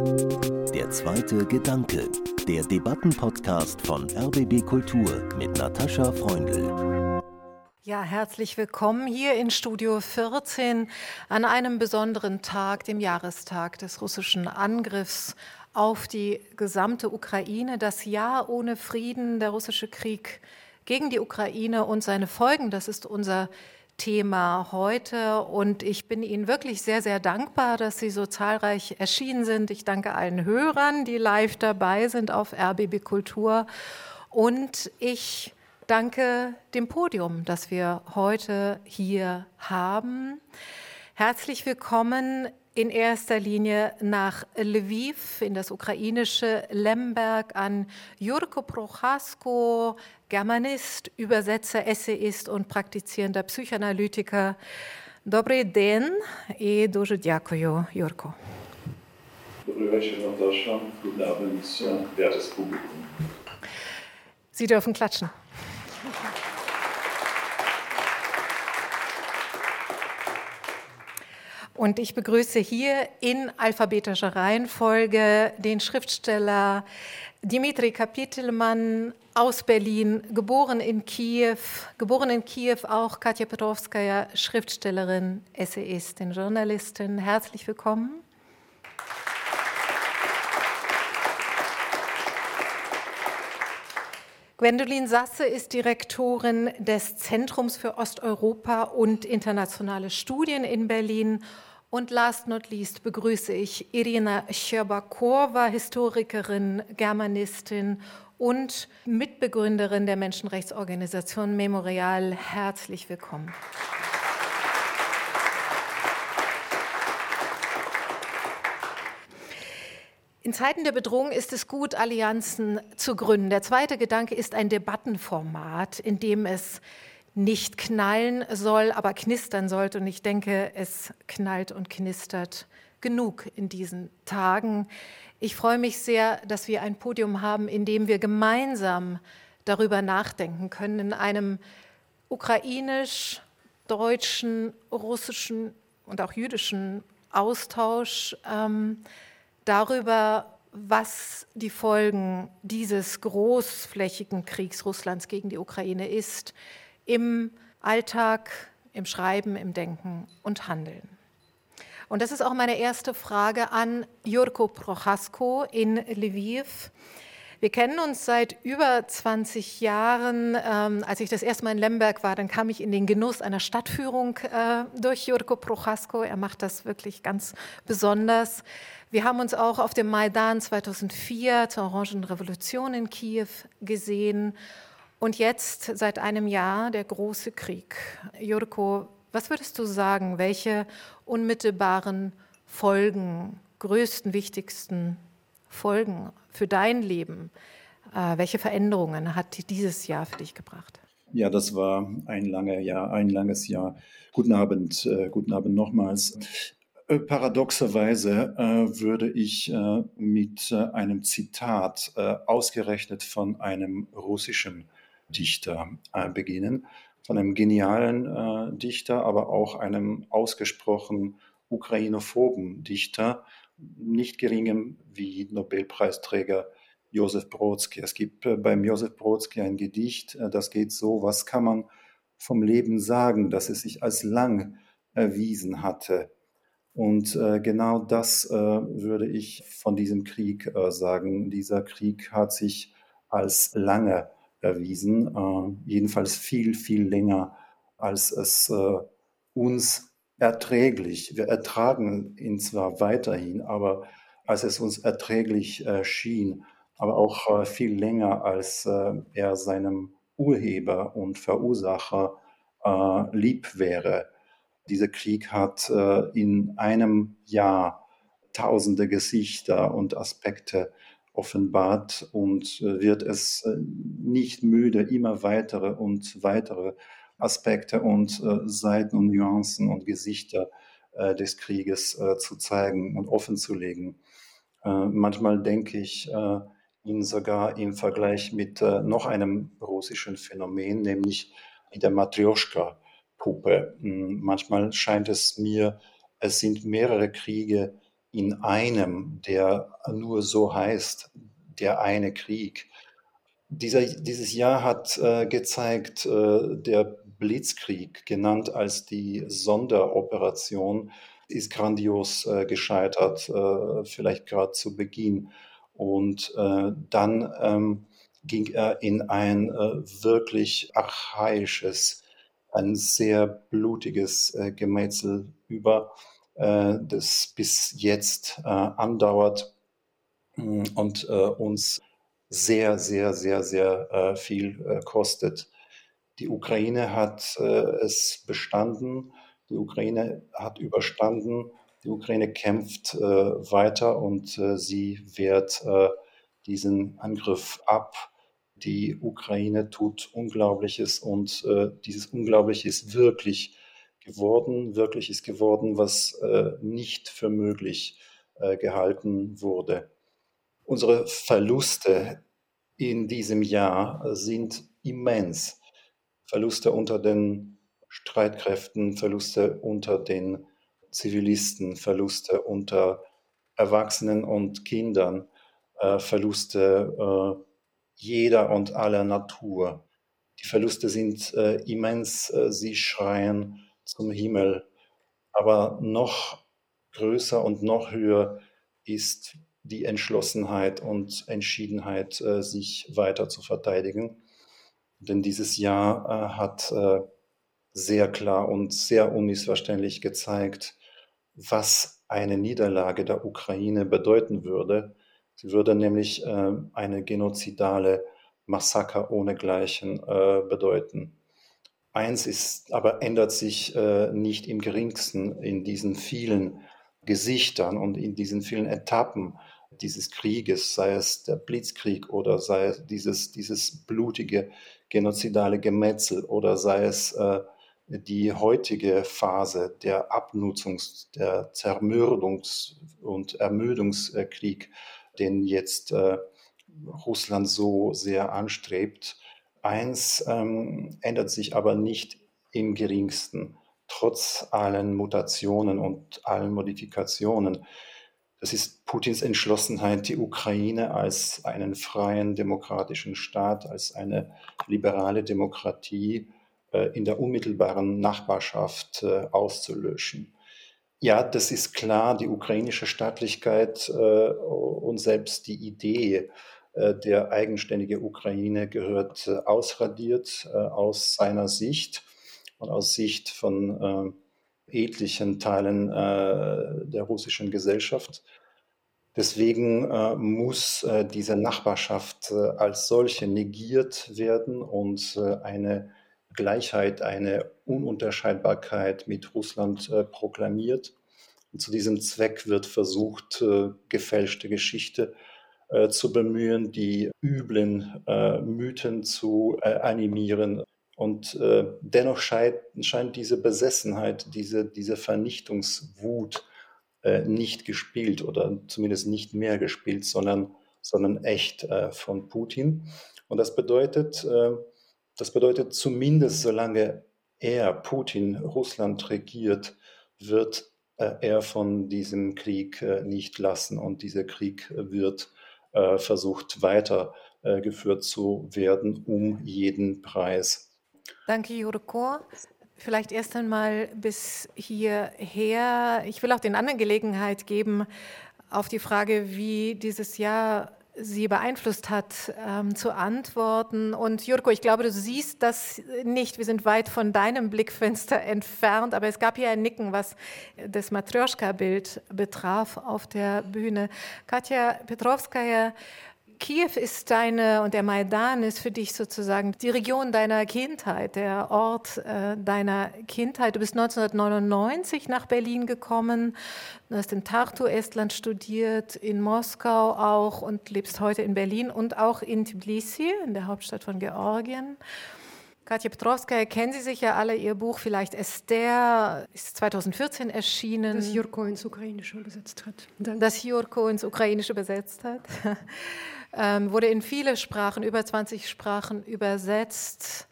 Der zweite Gedanke, der Debattenpodcast von RBB Kultur mit Natascha Freundl. Ja, herzlich willkommen hier in Studio 14 an einem besonderen Tag, dem Jahrestag des russischen Angriffs auf die gesamte Ukraine. Das Jahr ohne Frieden, der russische Krieg gegen die Ukraine und seine Folgen, das ist unser Thema heute. Und ich bin Ihnen wirklich sehr, sehr dankbar, dass Sie so zahlreich erschienen sind. Ich danke allen Hörern, die live dabei sind auf RBB Kultur. Und ich danke dem Podium, das wir heute hier haben. Herzlich willkommen in erster Linie nach Lviv, in das ukrainische Lemberg, an Jurko Prochasko, Germanist, Übersetzer, Essayist und praktizierender Psychoanalytiker. Dobry den i dużo dziękuję, Jurko. Dobry wieczór, Natasza. Guten Abend, wertes Publikum. Sie dürfen klatschen. Und ich begrüße hier in alphabetischer Reihenfolge den Schriftsteller Dimitri Kapitelmann aus Berlin, geboren in Kiew, geboren in Kiew auch Katja Petrovskaya, Schriftstellerin, Essayistin, Journalistin. Herzlich willkommen. Gwendolin Sasse ist Direktorin des Zentrums für Osteuropa und internationale Studien in Berlin und last not least begrüße ich Irina Scherbakowa, Historikerin, Germanistin und Mitbegründerin der Menschenrechtsorganisation Memorial. Herzlich willkommen. In Zeiten der Bedrohung ist es gut, Allianzen zu gründen. Der zweite Gedanke ist ein Debattenformat, in dem es nicht knallen soll, aber knistern sollte. Und ich denke, es knallt und knistert genug in diesen Tagen. Ich freue mich sehr, dass wir ein Podium haben, in dem wir gemeinsam darüber nachdenken können, in einem ukrainisch, deutschen, russischen und auch jüdischen Austausch ähm, darüber, was die Folgen dieses großflächigen Kriegs Russlands gegen die Ukraine ist, im Alltag, im Schreiben, im Denken und Handeln. Und das ist auch meine erste Frage an Jurko Prochasko in Lviv. Wir kennen uns seit über 20 Jahren. Ähm, als ich das erste Mal in Lemberg war, dann kam ich in den Genuss einer Stadtführung äh, durch Jurko Prochasko. Er macht das wirklich ganz besonders. Wir haben uns auch auf dem Maidan 2004 zur Orangen Revolution in Kiew gesehen und jetzt seit einem Jahr der große Krieg. Jurko, was würdest du sagen, welche unmittelbaren Folgen, größten, wichtigsten Folgen für dein Leben, äh, welche Veränderungen hat dieses Jahr für dich gebracht? Ja, das war ein langer Jahr, ein langes Jahr. Guten Abend, äh, guten Abend nochmals. Äh, paradoxerweise äh, würde ich äh, mit einem Zitat ausgerechnet von einem russischen Dichter äh, beginnen, von einem genialen äh, Dichter, aber auch einem ausgesprochen ukrainophoben Dichter, nicht geringem wie Nobelpreisträger Josef Brodsky. Es gibt äh, beim Josef Brodsky ein Gedicht, das geht so, was kann man vom Leben sagen, dass es sich als lang erwiesen hatte. Und genau das würde ich von diesem Krieg sagen. Dieser Krieg hat sich als lange erwiesen, äh, jedenfalls viel, viel länger, als es äh, uns erträglich, wir ertragen ihn zwar weiterhin, aber als es uns erträglich schien, aber auch viel länger, als er seinem Urheber und Verursacher lieb wäre. Dieser Krieg hat in einem Jahr tausende Gesichter und Aspekte offenbart und äh, wird es äh, nicht müde, immer weitere und weitere Aspekte und äh, Seiten und Nuancen und Gesichter des Krieges zu zeigen und offenzulegen. Manchmal denke ich ihn sogar im Vergleich mit noch einem russischen Phänomen, nämlich mit der Matryoshka-Puppe. Hm, manchmal scheint es mir, es sind mehrere Kriege in einem, der nur so heißt, der eine Krieg. Dieser, dieses Jahr hat äh, gezeigt, äh, der Blitzkrieg, genannt als die Sonderoperation, ist grandios äh, gescheitert, äh, vielleicht gerade zu Beginn. Und äh, dann ähm, ging er in ein äh, wirklich archaisches, ein sehr blutiges Gemetzel über, das bis jetzt andauert mm, und uns sehr, sehr, sehr, sehr viel kostet. Die Ukraine hat es bestanden die Ukraine hat überstanden. Die Ukraine kämpft äh, weiter und äh, sie wehrt äh, diesen Angriff ab. Die Ukraine tut Unglaubliches und äh, dieses Unglaubliche ist wirklich geworden, wirklich ist geworden, was äh, nicht für möglich äh, gehalten wurde. Unsere Verluste in diesem Jahr sind immens. Verluste unter den Streitkräften, Verluste unter den Zivilisten, Verluste unter Erwachsenen und Kindern, äh, Verluste äh, jeder und aller Natur. Die Verluste sind äh, immens, äh, sie schreien zum Himmel. Aber noch größer und noch höher ist die Entschlossenheit und Entschiedenheit, äh, sich weiter zu verteidigen. Denn dieses Jahr äh, hat sehr klar und sehr unmissverständlich gezeigt, was eine Niederlage der Ukraine bedeuten würde. Sie würde nämlich äh, eine genozidale Massaker ohnegleichen äh, bedeuten. Eins ist, aber ändert sich äh, nicht im geringsten in diesen vielen Gesichtern und in diesen vielen Etappen dieses Krieges, sei es der Blitzkrieg oder sei es dieses, dieses blutige genozidale Gemetzel oder sei es äh, die heutige Phase der Abnutzungs-, der Zermürdungs- und Ermüdungskrieg, den jetzt äh, Russland so sehr anstrebt. Eins ähm, ändert sich aber nicht im geringsten, trotz allen Mutationen und allen Modifikationen. Das ist Putins Entschlossenheit, die Ukraine als einen freien demokratischen Staat, als eine liberale Demokratie äh, in der unmittelbaren Nachbarschaft äh, auszulöschen. Ja, das ist klar, die ukrainische Staatlichkeit äh, und selbst die Idee der eigenständigen Ukraine gehört ausradiert aus seiner Sicht und aus Sicht von etlichen Teilen der russischen Gesellschaft. Deswegen muss diese Nachbarschaft als solche negiert werden und eine Gleichheit, eine Ununterscheidbarkeit mit Russland äh, proklamiert. Und zu diesem Zweck wird versucht, äh, gefälschte Geschichte äh, zu bemühen, die üblen äh, Mythen zu äh, animieren. Und äh, dennoch scheint, scheint, diese Besessenheit, diese, diese Vernichtungswut nicht gespielt oder zumindest nicht mehr gespielt, sondern, sondern echt von Putin. Und das bedeutet, das bedeutet, zumindest solange er, Putin, Russland regiert, wird äh, er von diesem Krieg äh, nicht lassen und dieser Krieg wird äh, versucht weitergeführt zu werden um jeden Preis. Danke, Jurko. Vielleicht erst einmal bis hierher. Ich will auch den anderen Gelegenheit geben, auf die Frage, wie dieses Jahr sie beeinflusst hat, ähm, zu antworten. Und Jurko, ich glaube, du siehst das nicht. Wir sind weit von deinem Blickfenster entfernt, aber es gab hier ein Nicken, was das Matryoshka-Bild betraf auf der Bühne. Katja Petrovskaya Kiew ist deine und der Maidan ist für dich sozusagen die Region deiner Kindheit, der Ort äh, deiner Kindheit. Du bist 1999 nach Berlin gekommen, du hast in Tartu, Estland studiert, in Moskau auch und lebst heute in Berlin und auch in Tbilisi, in der Hauptstadt von Georgien. Katja Petrovskaya kennen Sie sicher alle. Ihr Buch vielleicht Esther ist 2014 erschienen. Das Jurko ins Ukrainische übersetzt hat. Danke. Das Jurko ins Ukrainische übersetzt hat. ähm, wurde in viele Sprachen, über 20 Sprachen übersetzt.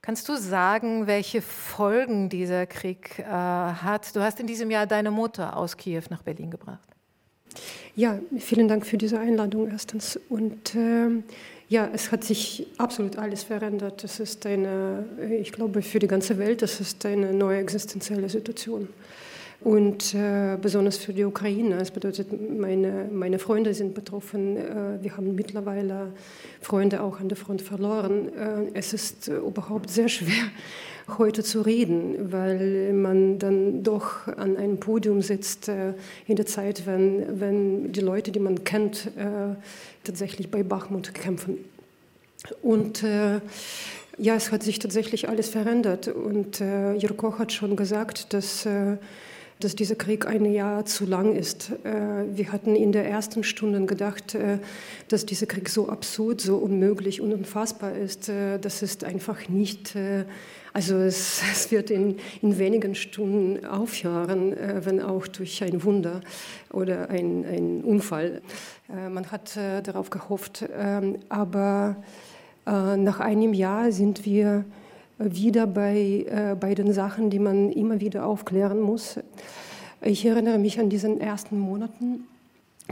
Kannst du sagen, welche Folgen dieser Krieg äh, hat? Du hast in diesem Jahr deine Mutter aus Kiew nach Berlin gebracht. Ja, vielen Dank für diese Einladung erstens. Und äh, ja, es hat sich absolut alles verändert. Es ist eine, ich glaube, für die ganze Welt, das ist eine neue existenzielle Situation. Und äh, besonders für die Ukraine. Es bedeutet, meine, meine Freunde sind betroffen. Äh, wir haben mittlerweile Freunde auch an der Front verloren. Äh, es ist überhaupt sehr schwer, heute zu reden, weil man dann doch an einem Podium sitzt äh, in der Zeit, wenn, wenn die Leute, die man kennt, äh, tatsächlich bei Bachmut kämpfen. Und äh, ja, es hat sich tatsächlich alles verändert. Und äh, Jurko hat schon gesagt, dass äh, dass dieser Krieg ein Jahr zu lang ist. Äh, wir hatten in der ersten Stunde gedacht, äh, dass dieser Krieg so absurd, so unmöglich und unfassbar ist. Das ist einfach nicht, also es, es wird in, in, wenigen Stunden aufhören, wenn auch durch ein Wunder oder ein, ein Unfall. Man hat darauf gehofft, ähm, aber nach einem Jahr sind wir wieder bei, äh, bei den Sachen, die man immer wieder aufklären muss. Ich erinnere mich an diesen ersten Monaten,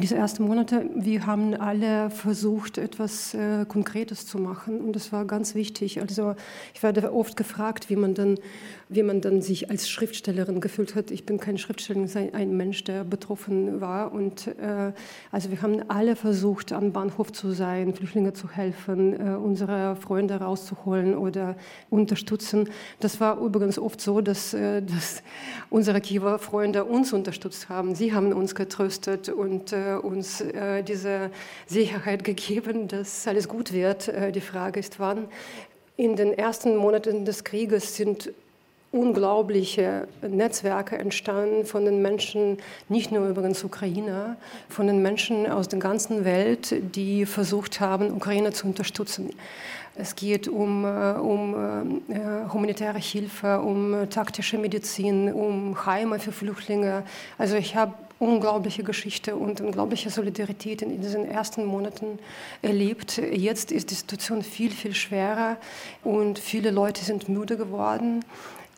diese ersten Monate, wir haben alle versucht, etwas äh, Konkretes zu machen und das war ganz wichtig. Also ich werde oft gefragt, wie man dann, wie man dann sich als Schriftstellerin gefühlt hat. Ich bin keine Schriftstellerin, sondern ein Mensch, der betroffen war. Und äh, also wir haben alle versucht, am Bahnhof zu sein, Flüchtlinge zu helfen, äh, unsere Freunde rauszuholen oder unterstützen. Das war übrigens oft so, dass, äh, dass unsere Kiewer Freunde uns unterstützt haben. Sie haben uns getröstet und äh, uns äh, diese Sicherheit gegeben, dass alles gut wird. Äh, die Frage ist, wann. In den ersten Monaten des Krieges sind unglaubliche Netzwerke entstanden von den Menschen, nicht nur übrigens Ukrainer, von den Menschen aus der ganzen Welt, die versucht haben, Ukraine zu unterstützen. Es geht um, äh, um äh, humanitäre Hilfe, um taktische Medizin, um Heime für Flüchtlinge. Also ich habe unglaubliche Geschichte und unglaubliche Solidarität in diesen ersten Monaten erlebt. Jetzt ist die Situation viel, viel schwerer und viele Leute sind müde geworden.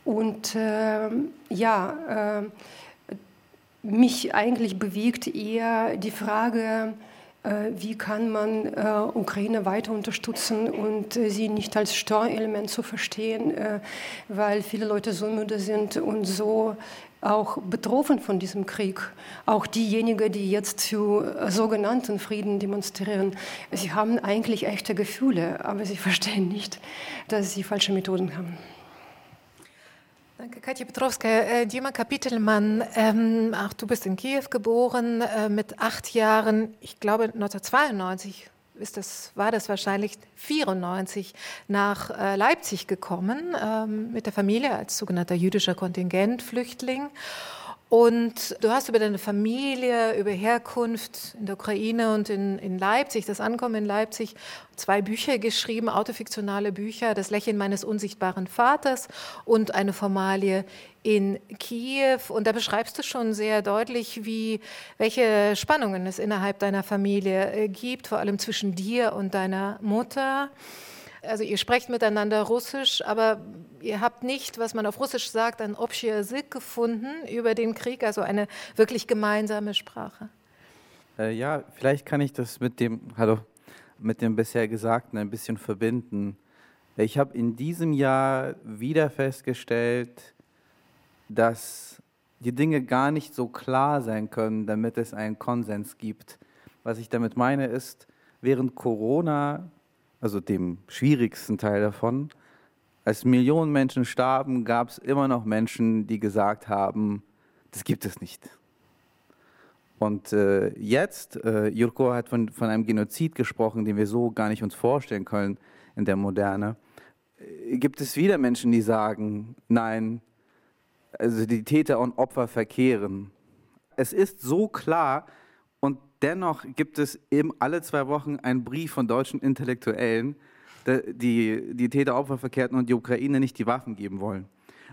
Und äh, ja, äh, mich eigentlich bewegt eher die Frage, äh, wie kann man äh, Ukraine weiter unterstützen und äh, sie nicht als Steuerelement zu verstehen, weil viele Leute so müde sind und so auch betroffen von diesem Krieg. Auch diejenigen, die jetzt für sogenannten Frieden demonstrieren, sie haben eigentlich echte Gefühle, aber sie verstehen nicht, dass sie falsche Methoden haben. Danke, Katja Petrowska. Äh, Dima Kapitelmann, ähm, auch du bist in Kiew geboren, äh, mit acht Jahren, ich glaube 1992 ist das, war das wahrscheinlich 94 nach äh, Leipzig gekommen ähm, mit der Familie als sogenannter jüdischer Kontingentflüchtling. Und du hast über deine Familie, über Herkunft in der Ukraine und in, in Leipzig, das Ankommen in Leipzig, zwei Bücher geschrieben, autofiktionale Bücher, Das Lächeln meines unsichtbaren Vaters und eine Formalie in Kiew. Und da beschreibst du schon sehr deutlich, wie, welche Spannungen es innerhalb deiner Familie äh, gibt, vor allem zwischen dir und deiner Mutter also ihr sprecht miteinander Russisch, aber ihr habt nicht, was man auf Russisch sagt, ein Obschirsik gefunden über den Krieg, also eine wirklich gemeinsame Sprache. Äh, ja, vielleicht kann ich das mit dem, hallo, mit dem bisher Gesagten ein bisschen verbinden. Ich habe in diesem Jahr wieder festgestellt, dass die Dinge gar nicht so klar sein können, damit es einen Konsens gibt. Was ich damit meine ist, während Corona also dem schwierigsten Teil davon. Als Millionen Menschen starben, gab es immer noch Menschen, die gesagt haben, das gibt es nicht. Und äh, jetzt, äh, Jurko hat von, von einem Genozid gesprochen, den wir so gar nicht uns vorstellen können in der Moderne. Äh, gibt es wieder Menschen, die sagen, nein, also die Täter und Opfer verkehren. Es ist so klar, dennoch gibt es eben alle zwei Wochen einen Brief von deutschen Intellektuellen, die die Täter-Opfer verkehrten und die Ukraine nicht die Waffen geben wollen.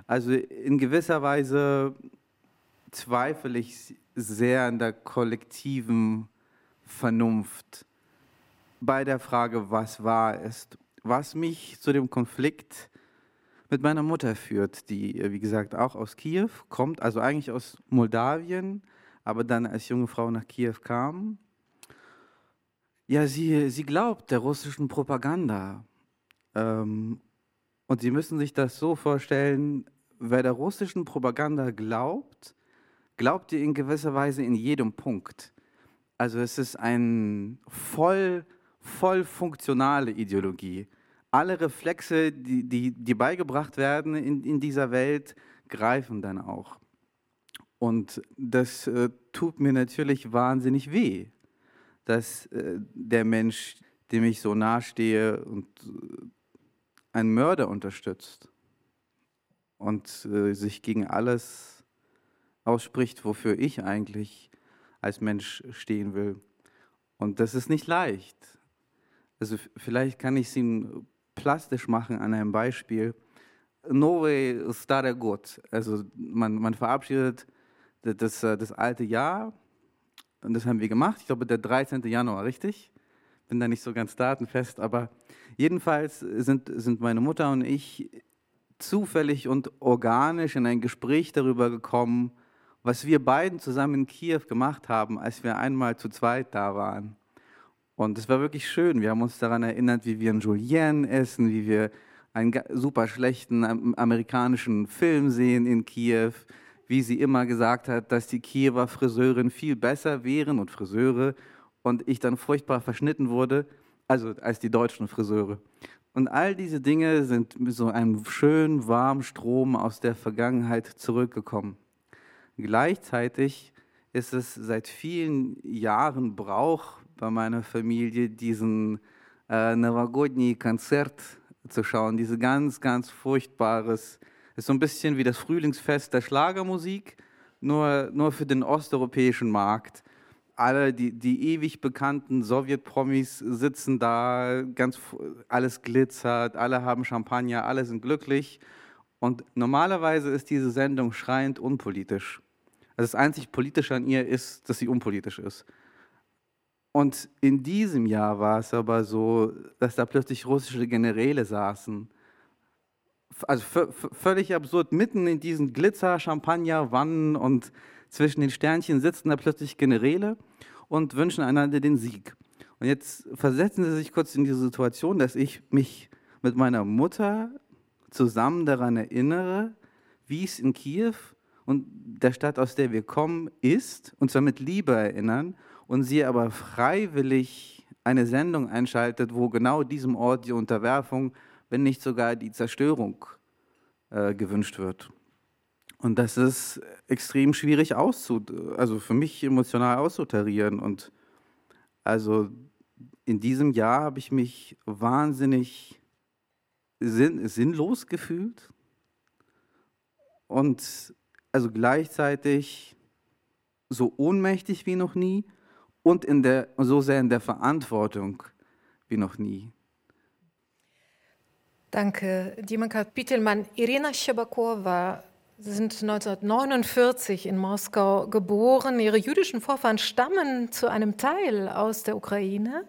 Also in gewisser Weise zweifle ich sehr an der kollektiven Vernunft bei der Frage, was wahr ist. Was mich zu dem Konflikt mit meiner Mutter führt, die, wie gesagt, auch aus Kiew kommt, also eigentlich aus Moldawien, aber dann als junge Frau nach Kiew kam. Ja, sie, sie glaubt der russischen Propaganda. Ähm, und Sie müssen sich das so vorstellen, wer der russischen Propaganda glaubt, glaubt ihr in gewisser Weise in jedem Punkt. Also es ist eine voll, voll funktionale Ideologie. Alle Reflexe, die, die, die beigebracht werden in, in dieser Welt, greifen dann auch. Und das äh, tut mir natürlich wahnsinnig weh, dass äh, der Mensch, dem ich so nahestehe und äh, einen Mörder unterstützt und äh, sich gegen alles ausspricht, wofür ich eigentlich als Mensch stehen will. Und das ist nicht leicht. Also vielleicht kann ich es Ihnen plastisch machen an einem Beispiel. Nowe Stare Gott. Also man, man verabschiedet das, das alte Jahr und das haben wir gemacht. Ich glaube, der 13. Januar, richtig? Bin da nicht so ganz datenfest, aber jedenfalls sind, sind meine Mutter und ich zufällig und organisch in ein Gespräch darüber gekommen, was wir beiden zusammen in Kiew gemacht haben, als wir einmal zu zweit da waren. Und es war wirklich schön. Wir haben uns daran erinnert, wie wir einen Julien essen, wie wir einen super schlechten amerikanischen Film sehen in Kiew, wie sie immer gesagt hat, dass die Kiewer Friseurin viel besser wären und Friseure und ich dann furchtbar verschnitten wurde, also als die deutschen Friseure. Und all diese Dinge sind mit so einem schönen, warmen Strom aus der Vergangenheit zurückgekommen. Gleichzeitig ist es seit vielen Jahren Brauch bei meiner Familie, diesen äh, Konzert zu schauen, diese ganz, ganz furchtbares, ist so ein bisschen wie das Frühlingsfest der Schlagermusik, nur, nur für den osteuropäischen Markt alle, die, die ewig bekannten Sowjetpromis sitzen da, ganz, alles glitzert, alle haben Champagner, alle sind glücklich. Und normalerweise ist diese Sendung schreiend unpolitisch. Also das einzig Politische an ihr ist, dass sie unpolitisch ist. Und in diesem Jahr war es aber so, dass da plötzlich russische Generäle saßen. Also völlig absurd, mitten in diesen Glitzer, Champagner, Wannen und zwischen den Sternchen sitzen da plötzlich Generäle und wünschen einander den Sieg. Und jetzt versetzen Sie sich kurz in die Situation, dass ich mich mit meiner Mutter zusammen daran erinnere, wie es in Kiew und der Stadt, aus der wir kommen, ist, und zwar mit Liebe erinnern, und sie aber freiwillig eine Sendung einschaltet, wo genau diesem Ort die Unterwerfung, wenn nicht sogar die Zerstörung äh, gewünscht wird. Und das ist extrem schwierig auszu, also für mich emotional auszutarieren. Und also in diesem Jahr habe ich mich wahnsinnig sinn, sinnlos gefühlt und also gleichzeitig so ohnmächtig wie noch nie und in der, so sehr in der Verantwortung wie noch nie. Danke, Dimanka Pitelmann. Irina Shabakova Sie sind 1949 in Moskau geboren. Ihre jüdischen Vorfahren stammen zu einem Teil aus der Ukraine.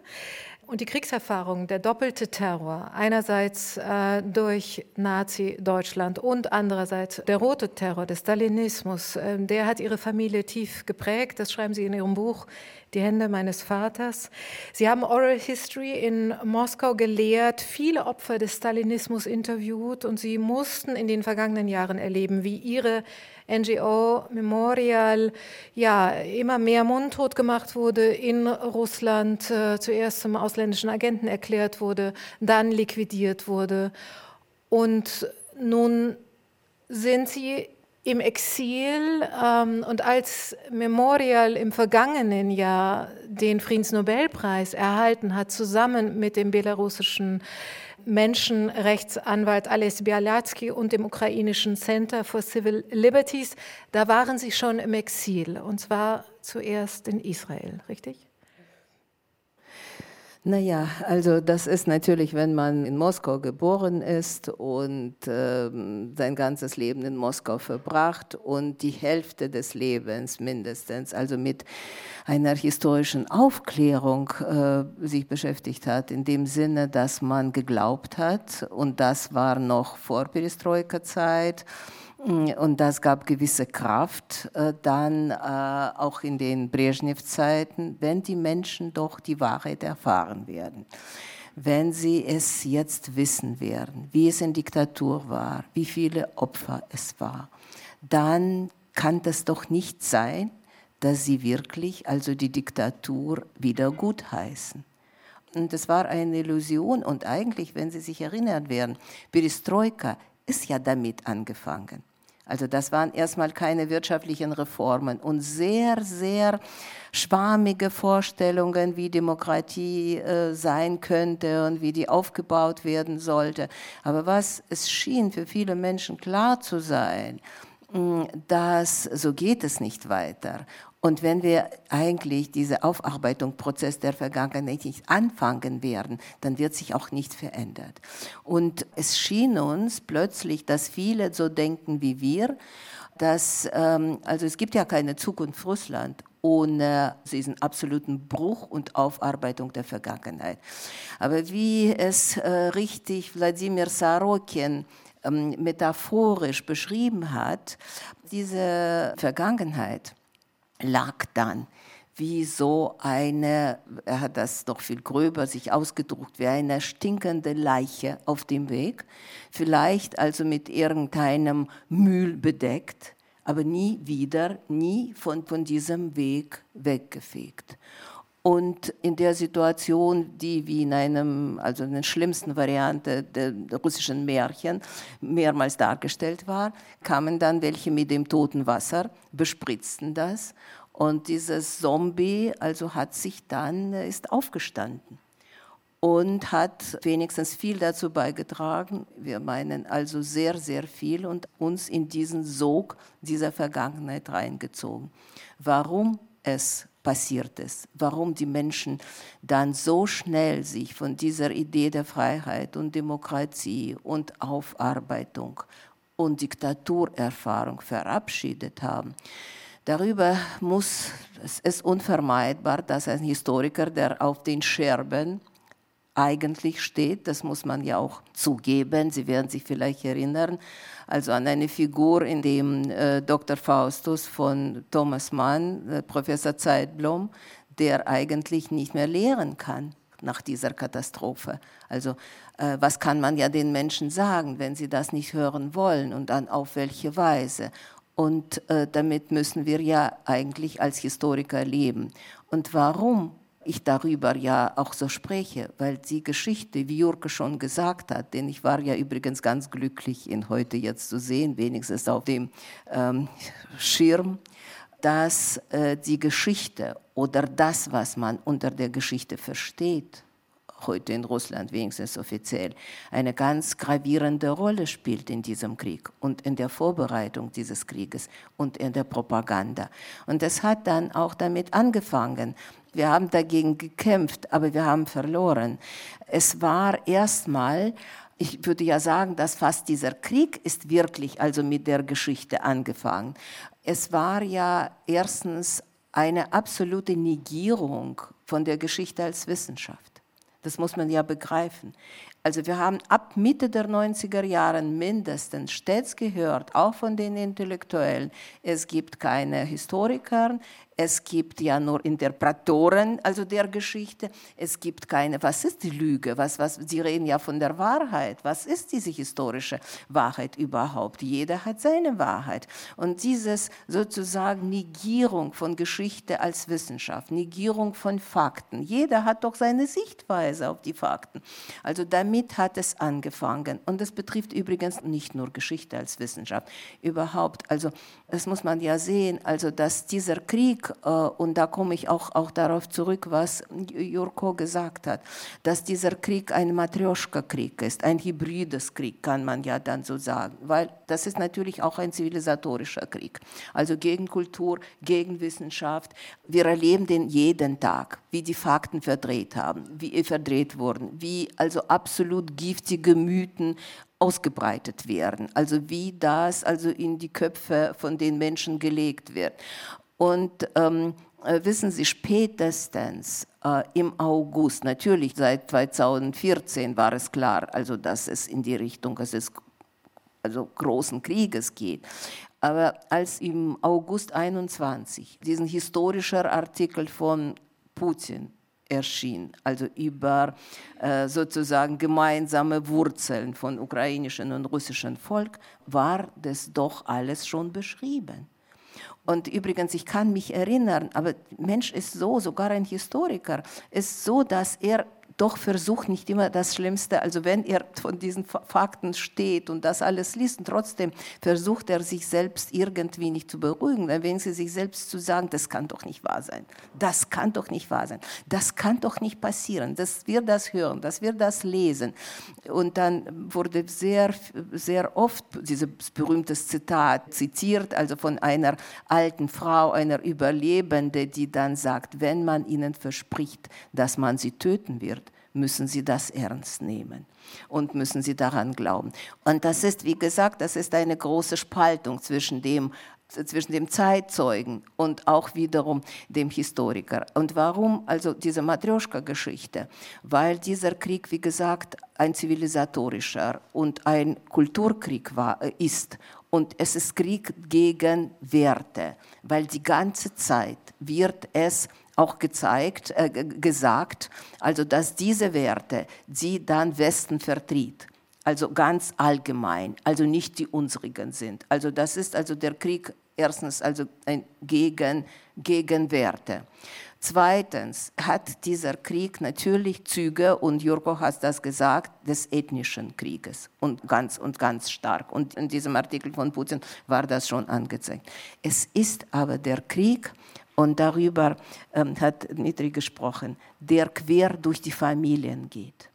Und die Kriegserfahrung, der doppelte Terror, einerseits äh, durch Nazi-Deutschland und andererseits der rote Terror des Stalinismus, äh, der hat ihre Familie tief geprägt. Das schreiben Sie in Ihrem Buch Die Hände meines Vaters. Sie haben Oral History in Moskau gelehrt, viele Opfer des Stalinismus interviewt und Sie mussten in den vergangenen Jahren erleben, wie Ihre NGO Memorial ja immer mehr mundtot gemacht wurde in Russland, äh, zuerst zum ausländischen Agenten erklärt wurde, dann liquidiert wurde. Und nun sind sie im Exil ähm, und als Memorial im vergangenen Jahr den Friedensnobelpreis erhalten hat, zusammen mit dem belarussischen Menschenrechtsanwalt Ales Bialatsky und dem ukrainischen Center for Civil Liberties. Da waren Sie schon im Exil und zwar zuerst in Israel, richtig? Naja, also das ist natürlich, wenn man in Moskau geboren ist und äh, sein ganzes Leben in Moskau verbracht und die Hälfte des Lebens mindestens, also mit einer historischen Aufklärung äh, sich beschäftigt hat, in dem Sinne, dass man geglaubt hat, und das war noch vor Perestroika-Zeit, und das gab gewisse Kraft äh, dann äh, auch in den Brezhnev-Zeiten, wenn die Menschen doch die Wahrheit erfahren werden. Wenn sie es jetzt wissen werden, wie es in Diktatur war, wie viele Opfer es war, dann kann das doch nicht sein, dass sie wirklich also die Diktatur wieder gutheißen. Und es war eine Illusion und eigentlich, wenn Sie sich erinnern werden, Perestroika ist ja damit angefangen. Also das waren erstmal keine wirtschaftlichen Reformen und sehr, sehr schwammige Vorstellungen, wie Demokratie äh, sein könnte und wie die aufgebaut werden sollte. Aber was es schien für viele Menschen klar zu sein, dass so geht es nicht weiter. Und wenn wir eigentlich diese Aufarbeitungsprozess der Vergangenheit nicht anfangen werden, dann wird sich auch nichts verändert. Und es schien uns plötzlich, dass viele so denken wie wir, dass, ähm, also es gibt ja keine Zukunft Russland ohne diesen absoluten Bruch und Aufarbeitung der Vergangenheit. Aber wie es äh, richtig Wladimir Sarokin ähm, metaphorisch beschrieben hat, diese Vergangenheit, lag dann wie so eine, er hat das noch viel gröber sich ausgedruckt, wie eine stinkende Leiche auf dem Weg, vielleicht also mit irgendeinem Müll bedeckt, aber nie wieder, nie von, von diesem Weg weggefegt. Und in der Situation, die wie in einem, also in der schlimmsten Variante der, der russischen Märchen mehrmals dargestellt war, kamen dann welche mit dem toten Wasser, bespritzten das und dieses Zombie also hat sich dann, ist aufgestanden und hat wenigstens viel dazu beigetragen. Wir meinen also sehr, sehr viel und uns in diesen Sog dieser Vergangenheit reingezogen. Warum es passiert ist, warum die Menschen dann so schnell sich von dieser Idee der Freiheit und Demokratie und Aufarbeitung und Diktaturerfahrung verabschiedet haben. Darüber muss, es ist unvermeidbar, dass ein Historiker, der auf den Scherben eigentlich steht, das muss man ja auch zugeben, Sie werden sich vielleicht erinnern, also an eine Figur, in dem äh, Dr. Faustus von Thomas Mann, äh, Professor Zeitblom, der eigentlich nicht mehr lehren kann nach dieser Katastrophe. Also äh, was kann man ja den Menschen sagen, wenn sie das nicht hören wollen und dann auf welche Weise? Und äh, damit müssen wir ja eigentlich als Historiker leben. Und warum ich darüber ja auch so spreche, weil die Geschichte, wie Jurke schon gesagt hat, denn ich war ja übrigens ganz glücklich, ihn heute jetzt zu sehen, wenigstens auf dem ähm, Schirm, dass äh, die Geschichte oder das, was man unter der Geschichte versteht, heute in Russland wenigstens offiziell, eine ganz gravierende Rolle spielt in diesem Krieg und in der Vorbereitung dieses Krieges und in der Propaganda. Und das hat dann auch damit angefangen. Wir haben dagegen gekämpft, aber wir haben verloren. Es war erstmal ich würde ja sagen, dass fast dieser Krieg ist wirklich also mit der Geschichte angefangen. Es war ja erstens eine absolute Negierung von der Geschichte als Wissenschaft. Das muss man ja begreifen. Also wir haben ab Mitte der 90er Jahre mindestens stets gehört, auch von den Intellektuellen, es gibt keine Historiker, es gibt ja nur Interpretoren, also der Geschichte. Es gibt keine, was ist die Lüge? Was, was, Sie reden ja von der Wahrheit. Was ist diese historische Wahrheit überhaupt? Jeder hat seine Wahrheit. Und dieses sozusagen Negierung von Geschichte als Wissenschaft, Negierung von Fakten. Jeder hat doch seine Sichtweise auf die Fakten. Also damit hat es angefangen. Und das betrifft übrigens nicht nur Geschichte als Wissenschaft, überhaupt. Also das muss man ja sehen, also dass dieser Krieg, äh, und da komme ich auch, auch darauf zurück, was Jurko gesagt hat, dass dieser Krieg ein Matrioschka-Krieg ist, ein hybrides Krieg, kann man ja dann so sagen, weil das ist natürlich auch ein zivilisatorischer Krieg, also gegen Kultur, gegen Wissenschaft. Wir erleben den jeden Tag, wie die Fakten verdreht haben, wie verdreht wurden, wie also absolut giftige Mythen ausgebreitet werden, also wie das also in die Köpfe von den Menschen gelegt wird. Und ähm, äh, wissen Sie, spätestens äh, im August, natürlich seit 2014 war es klar, also dass es in die Richtung des also großen Krieges geht. Aber als im August 21 diesen historischer Artikel von Putin erschien, also über äh, sozusagen gemeinsame Wurzeln von ukrainischem und russischem Volk, war das doch alles schon beschrieben. Und übrigens, ich kann mich erinnern, aber Mensch ist so, sogar ein Historiker, ist so, dass er doch versucht nicht immer das Schlimmste, also wenn er von diesen Fakten steht und das alles liest, und trotzdem versucht er sich selbst irgendwie nicht zu beruhigen, dann wenigstens sich selbst zu sagen, das kann doch nicht wahr sein, das kann doch nicht wahr sein, das kann doch nicht passieren, dass wir das hören, dass wir das lesen. Und dann wurde sehr, sehr oft dieses berühmte Zitat zitiert, also von einer alten Frau, einer Überlebende, die dann sagt, wenn man ihnen verspricht, dass man sie töten wird, müssen Sie das ernst nehmen und müssen Sie daran glauben. Und das ist, wie gesagt, das ist eine große Spaltung zwischen dem, zwischen dem Zeitzeugen und auch wiederum dem Historiker. Und warum also diese Matrioschka-Geschichte? Weil dieser Krieg, wie gesagt, ein zivilisatorischer und ein Kulturkrieg war, äh, ist. Und es ist Krieg gegen Werte, weil die ganze Zeit wird es auch gezeigt, äh, gesagt, also dass diese Werte sie dann Westen vertritt. Also ganz allgemein, also nicht die unsrigen sind. Also das ist also der Krieg erstens also ein gegen, gegen Werte. Zweitens hat dieser Krieg natürlich Züge, und Jurko hat das gesagt, des ethnischen Krieges und ganz und ganz stark. Und in diesem Artikel von Putin war das schon angezeigt. Es ist aber der Krieg und darüber ähm, hat Dmitri gesprochen, der quer durch die Familien geht.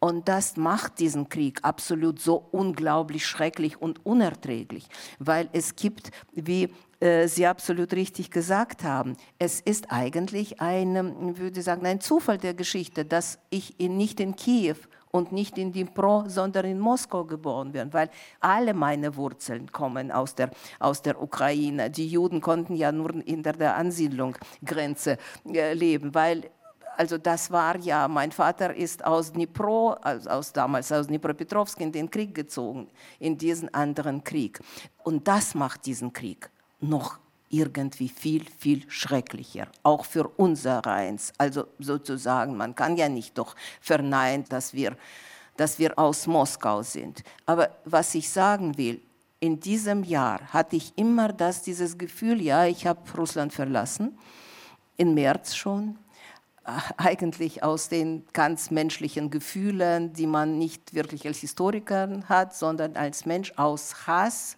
Und das macht diesen Krieg absolut so unglaublich schrecklich und unerträglich, weil es gibt, wie äh, Sie absolut richtig gesagt haben, es ist eigentlich ein, würde sagen, ein Zufall der Geschichte, dass ich in, nicht in Kiew und nicht in Dnipro, sondern in Moskau geboren werden, weil alle meine Wurzeln kommen aus der, aus der Ukraine. Die Juden konnten ja nur hinter der Ansiedlungsgrenze äh, leben, weil also das war ja, mein Vater ist aus Dnipro, also aus, damals aus Dnipropetrovsk in den Krieg gezogen, in diesen anderen Krieg. Und das macht diesen Krieg noch irgendwie viel, viel schrecklicher, auch für unser Reins. Also sozusagen, man kann ja nicht doch verneinen, dass wir, dass wir aus Moskau sind. Aber was ich sagen will, in diesem Jahr hatte ich immer das, dieses Gefühl, ja, ich habe Russland verlassen, im März schon, eigentlich aus den ganz menschlichen Gefühlen, die man nicht wirklich als Historiker hat, sondern als Mensch aus Hass,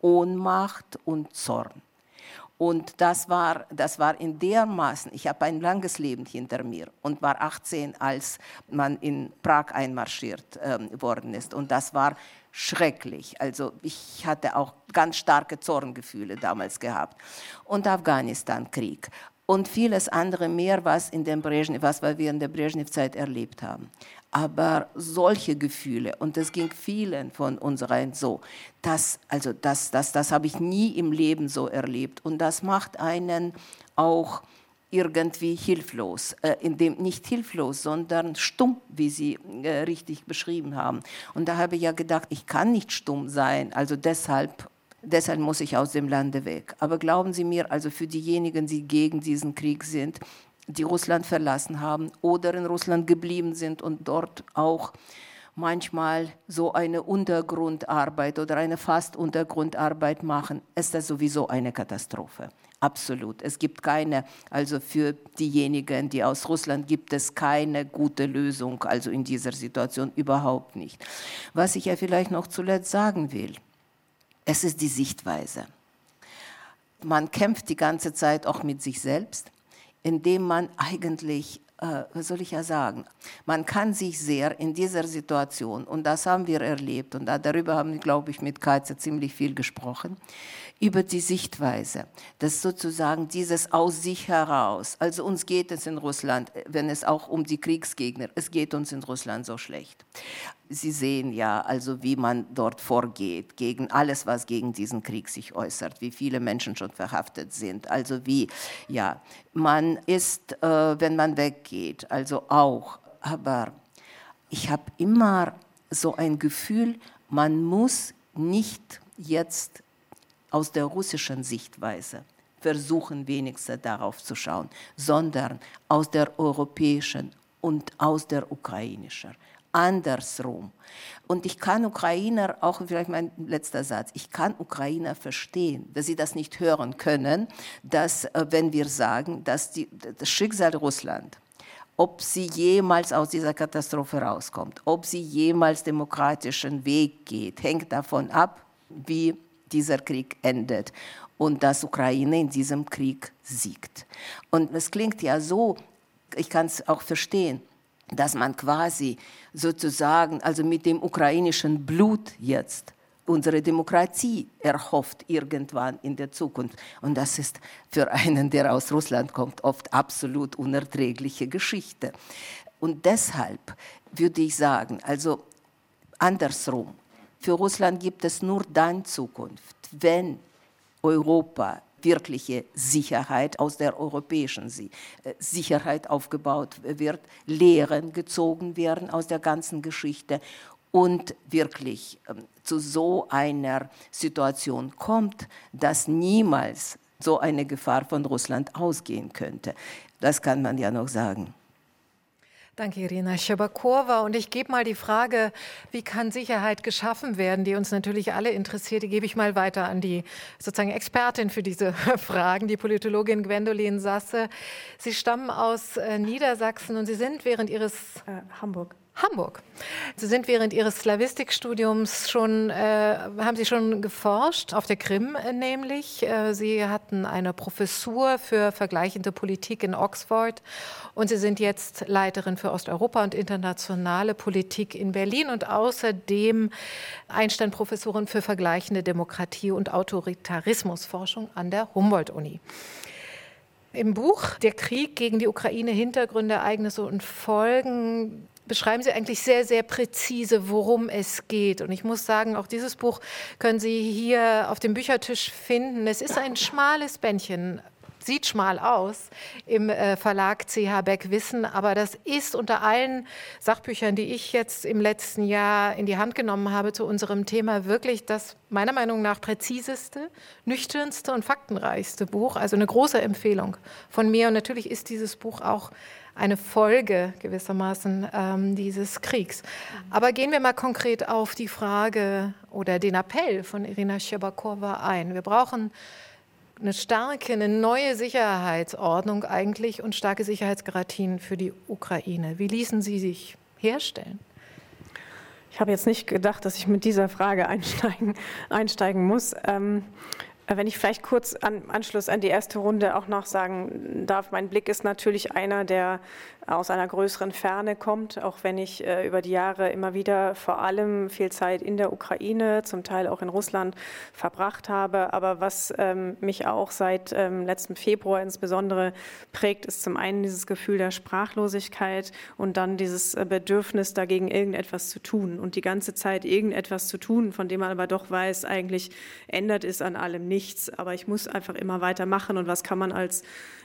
Ohnmacht und Zorn. Und das war, das war in dermaßen, ich habe ein langes Leben hinter mir und war 18, als man in Prag einmarschiert ähm, worden ist. Und das war schrecklich. Also ich hatte auch ganz starke Zorngefühle damals gehabt. Und Afghanistan-Krieg und vieles andere mehr, was, in dem Brezhnev, was wir in der Brezhnev-Zeit erlebt haben. Aber solche Gefühle, und das ging vielen von uns rein so, das, also das, das, das habe ich nie im Leben so erlebt. Und das macht einen auch irgendwie hilflos, äh, in dem, nicht hilflos, sondern stumm, wie Sie äh, richtig beschrieben haben. Und da habe ich ja gedacht, ich kann nicht stumm sein, also deshalb, deshalb muss ich aus dem Lande weg. Aber glauben Sie mir, also für diejenigen, die gegen diesen Krieg sind, die Russland verlassen haben oder in Russland geblieben sind und dort auch manchmal so eine Untergrundarbeit oder eine fast Untergrundarbeit machen, ist das sowieso eine Katastrophe. Absolut. Es gibt keine, also für diejenigen, die aus Russland, gibt es keine gute Lösung, also in dieser Situation überhaupt nicht. Was ich ja vielleicht noch zuletzt sagen will, es ist die Sichtweise. Man kämpft die ganze Zeit auch mit sich selbst, indem man eigentlich äh, was soll ich ja sagen, man kann sich sehr in dieser Situation, und das haben wir erlebt, und darüber haben wir, glaube ich, mit Kaiser ziemlich viel gesprochen, über die Sichtweise, dass sozusagen dieses aus sich heraus, also uns geht es in Russland, wenn es auch um die Kriegsgegner, es geht uns in Russland so schlecht. Sie sehen ja also, wie man dort vorgeht gegen alles, was gegen diesen Krieg sich äußert, wie viele Menschen schon verhaftet sind, also wie, ja, man ist, äh, wenn man weggeht, also auch, aber ich habe immer so ein Gefühl, man muss nicht jetzt aus der russischen Sichtweise versuchen wenigstens darauf zu schauen, sondern aus der europäischen und aus der ukrainischen. Andersrum. Und ich kann Ukrainer, auch vielleicht mein letzter Satz, ich kann Ukrainer verstehen, dass sie das nicht hören können, dass äh, wenn wir sagen, dass die, das Schicksal Russland, ob sie jemals aus dieser Katastrophe rauskommt, ob sie jemals demokratischen Weg geht, hängt davon ab, wie dieser Krieg endet und dass Ukraine in diesem Krieg siegt. Und es klingt ja so, ich kann es auch verstehen, dass man quasi sozusagen, also mit dem ukrainischen Blut jetzt, unsere Demokratie erhofft irgendwann in der Zukunft. Und das ist für einen, der aus Russland kommt, oft absolut unerträgliche Geschichte. Und deshalb würde ich sagen, also andersrum, für Russland gibt es nur dann Zukunft, wenn Europa wirkliche Sicherheit aus der europäischen äh, Sicherheit aufgebaut wird, Lehren gezogen werden aus der ganzen Geschichte und wirklich ähm, zu so einer Situation kommt, dass niemals so eine Gefahr von Russland ausgehen könnte. Das kann man ja noch sagen. Danke, Irina Schabakowa. Und ich gebe mal die Frage, wie kann Sicherheit geschaffen werden, die uns natürlich alle interessiert, die gebe ich mal weiter an die sozusagen Expertin für diese Fragen, die Politologin Gwendolin Sasse. Sie stammen aus äh, Niedersachsen und Sie sind während Ihres äh, Hamburg. Hamburg. Sie sind während Ihres Slavistikstudiums schon, äh, haben Sie schon geforscht, auf der Krim äh, nämlich. Äh, Sie hatten eine Professur für vergleichende Politik in Oxford und Sie sind jetzt Leiterin für Osteuropa und internationale Politik in Berlin und außerdem Einstein-Professorin für vergleichende Demokratie und Autoritarismusforschung an der Humboldt-Uni. Im Buch Der Krieg gegen die Ukraine, Hintergründe, Ereignisse und Folgen beschreiben Sie eigentlich sehr, sehr präzise, worum es geht. Und ich muss sagen, auch dieses Buch können Sie hier auf dem Büchertisch finden. Es ist ein schmales Bändchen, sieht schmal aus im äh, Verlag CH Beck Wissen, aber das ist unter allen Sachbüchern, die ich jetzt im letzten Jahr in die Hand genommen habe zu unserem Thema, wirklich das meiner Meinung nach präziseste, nüchternste und faktenreichste Buch. Also eine große Empfehlung von mir. Und natürlich ist dieses Buch auch eine Folge gewissermaßen ähm, dieses Kriegs. Aber gehen wir mal konkret auf die Frage oder den Appell von Irina Scherbakowa ein. Wir brauchen eine starke, eine neue Sicherheitsordnung eigentlich und starke Sicherheitsgarantien für die Ukraine. Wie ließen Sie sich herstellen? Ich habe jetzt nicht gedacht, dass ich mit dieser Frage einsteigen, einsteigen muss. Ähm, äh, wenn ich vielleicht kurz am Anschluss an die erste Runde auch noch sagen darf, mein Blick ist natürlich einer, der aus einer größeren Ferne kommt, auch wenn ich äh, über die Jahre immer wieder vor allem viel Zeit in der Ukraine, zum Teil auch in Russland verbracht habe. Aber was ähm, mich auch seit ähm, letztem Februar insbesondere prägt, ist zum einen dieses Gefühl der Sprachlosigkeit und dann dieses äh, Bedürfnis dagegen irgendetwas zu tun und die ganze Zeit irgendetwas zu tun, von dem man aber doch weiß, eigentlich ändert es an allem nichts. Aber ich muss einfach immer weitermachen und was kann man als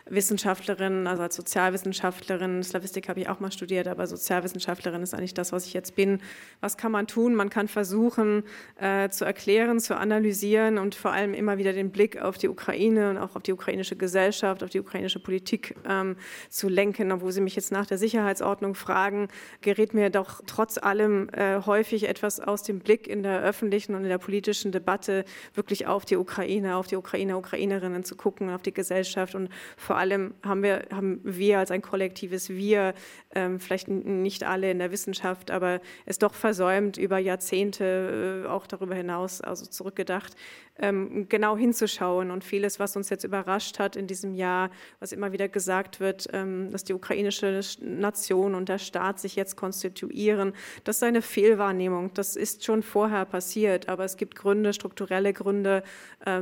Wissenschaftlerin, also als Sozialwissenschaftlerin, Slavistik habe ich auch mal studiert, aber Sozialwissenschaftlerin ist eigentlich das, was ich jetzt bin. Was kann man tun? Man kann versuchen äh, zu erklären, zu analysieren und vor allem immer wieder den Blick auf die Ukraine und auch auf die ukrainische Gesellschaft, auf die ukrainische Politik ähm, zu lenken. Obwohl Sie mich jetzt nach der Sicherheitsordnung fragen, gerät mir doch trotz allem äh, häufig etwas aus dem Blick in der öffentlichen und in der politischen Debatte wirklich auf die Ukraine Ukraine, auf die Ukrainer, Ukrainerinnen zu gucken, auf die Gesellschaft. Und vor allem haben wir, haben wir als ein kollektives Wir, ähm, vielleicht nicht alle in der Wissenschaft, aber es doch versäumt, über Jahrzehnte, äh, auch darüber hinaus, also zurückgedacht, ähm, genau hinzuschauen. Und vieles, was uns jetzt überrascht hat in diesem Jahr, was immer wieder gesagt wird, ähm, dass die ukrainische Nation und der Staat sich jetzt konstituieren, das ist eine Fehlwahrnehmung. Das ist schon vorher passiert, aber es gibt Gründe, strukturelle Gründe,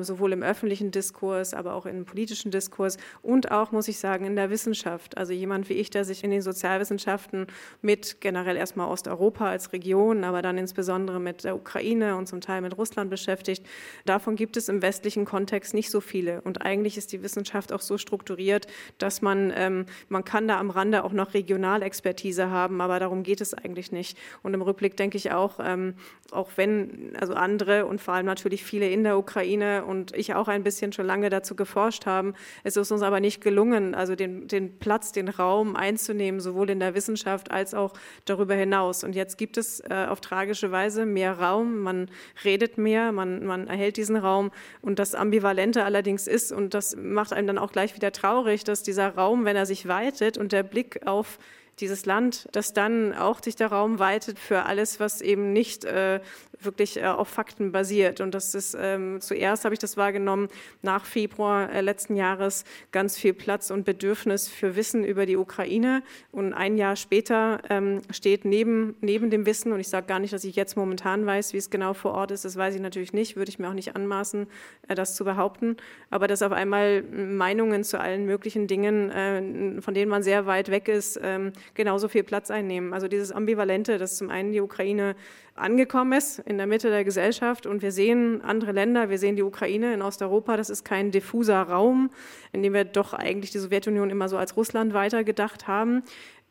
sowohl im öffentlichen Diskurs, aber auch im politischen Diskurs und auch, muss ich sagen, in der Wissenschaft. Also jemand wie ich, der sich in den Sozialwissenschaften mit generell erstmal Osteuropa als Region, aber dann insbesondere mit der Ukraine und zum Teil mit Russland beschäftigt, da davon gibt es im westlichen Kontext nicht so viele. Und eigentlich ist die Wissenschaft auch so strukturiert, dass man, ähm, man kann da am Rande auch noch Regionalexpertise haben, aber darum geht es eigentlich nicht. Und im Rückblick denke ich auch, ähm, auch wenn also andere und vor allem natürlich viele in der Ukraine und ich auch ein bisschen schon lange dazu geforscht haben, es ist uns aber nicht gelungen, also den, den Platz, den Raum einzunehmen, sowohl in der Wissenschaft als auch darüber hinaus. Und jetzt gibt es äh, auf tragische Weise mehr Raum, man redet mehr, man, man erhält diesen Raum. Und das Ambivalente allerdings ist, und das macht einem dann auch gleich wieder traurig, dass dieser Raum, wenn er sich weitet und der Blick auf dieses Land, dass dann auch sich der Raum weitet für alles, was eben nicht äh, wirklich äh, auf Fakten basiert. Und das ist ähm, zuerst habe ich das wahrgenommen nach Februar äh, letzten Jahres ganz viel Platz und Bedürfnis für Wissen über die Ukraine. Und ein Jahr später ähm, steht neben, neben dem Wissen, und ich sage gar nicht, dass ich jetzt momentan weiß, wie es genau vor Ort ist, das weiß ich natürlich nicht, würde ich mir auch nicht anmaßen, äh, das zu behaupten, aber dass auf einmal Meinungen zu allen möglichen Dingen, äh, von denen man sehr weit weg ist, ähm, genauso viel Platz einnehmen. Also dieses Ambivalente, dass zum einen die Ukraine angekommen ist in der Mitte der Gesellschaft und wir sehen andere Länder, wir sehen die Ukraine in Osteuropa, das ist kein diffuser Raum, in dem wir doch eigentlich die Sowjetunion immer so als Russland weitergedacht haben.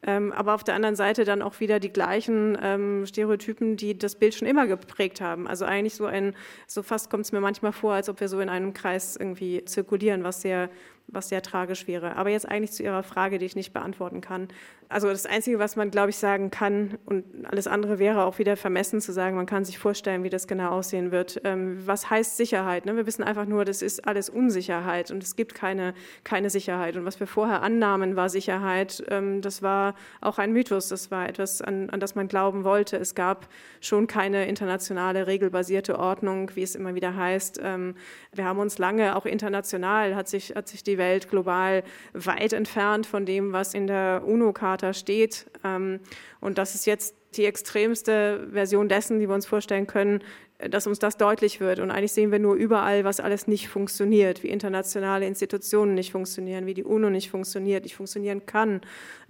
Ähm, aber auf der anderen Seite dann auch wieder die gleichen ähm, Stereotypen, die das Bild schon immer geprägt haben. Also eigentlich so ein, so fast kommt es mir manchmal vor, als ob wir so in einem Kreis irgendwie zirkulieren, was sehr was sehr tragisch wäre. Aber jetzt eigentlich zu Ihrer Frage, die ich nicht beantworten kann. Also das Einzige, was man, glaube ich, sagen kann, und alles andere wäre auch wieder vermessen zu sagen, man kann sich vorstellen, wie das genau aussehen wird. Ähm, was heißt Sicherheit? Ne? Wir wissen einfach nur, das ist alles Unsicherheit und es gibt keine, keine Sicherheit. Und was wir vorher annahmen, war Sicherheit. Ähm, das war auch ein Mythos. Das war etwas, an, an das man glauben wollte. Es gab schon keine internationale, regelbasierte Ordnung, wie es immer wieder heißt. Ähm, wir haben uns lange, auch international, hat sich, hat sich die Welt global weit entfernt von dem, was in der UNO-Charta steht. Ähm, und das ist jetzt die extremste Version dessen, die wir uns vorstellen können, dass uns das deutlich wird. Und eigentlich sehen wir nur überall, was alles nicht funktioniert, wie internationale Institutionen nicht funktionieren, wie die UNO nicht funktioniert, nicht funktionieren kann.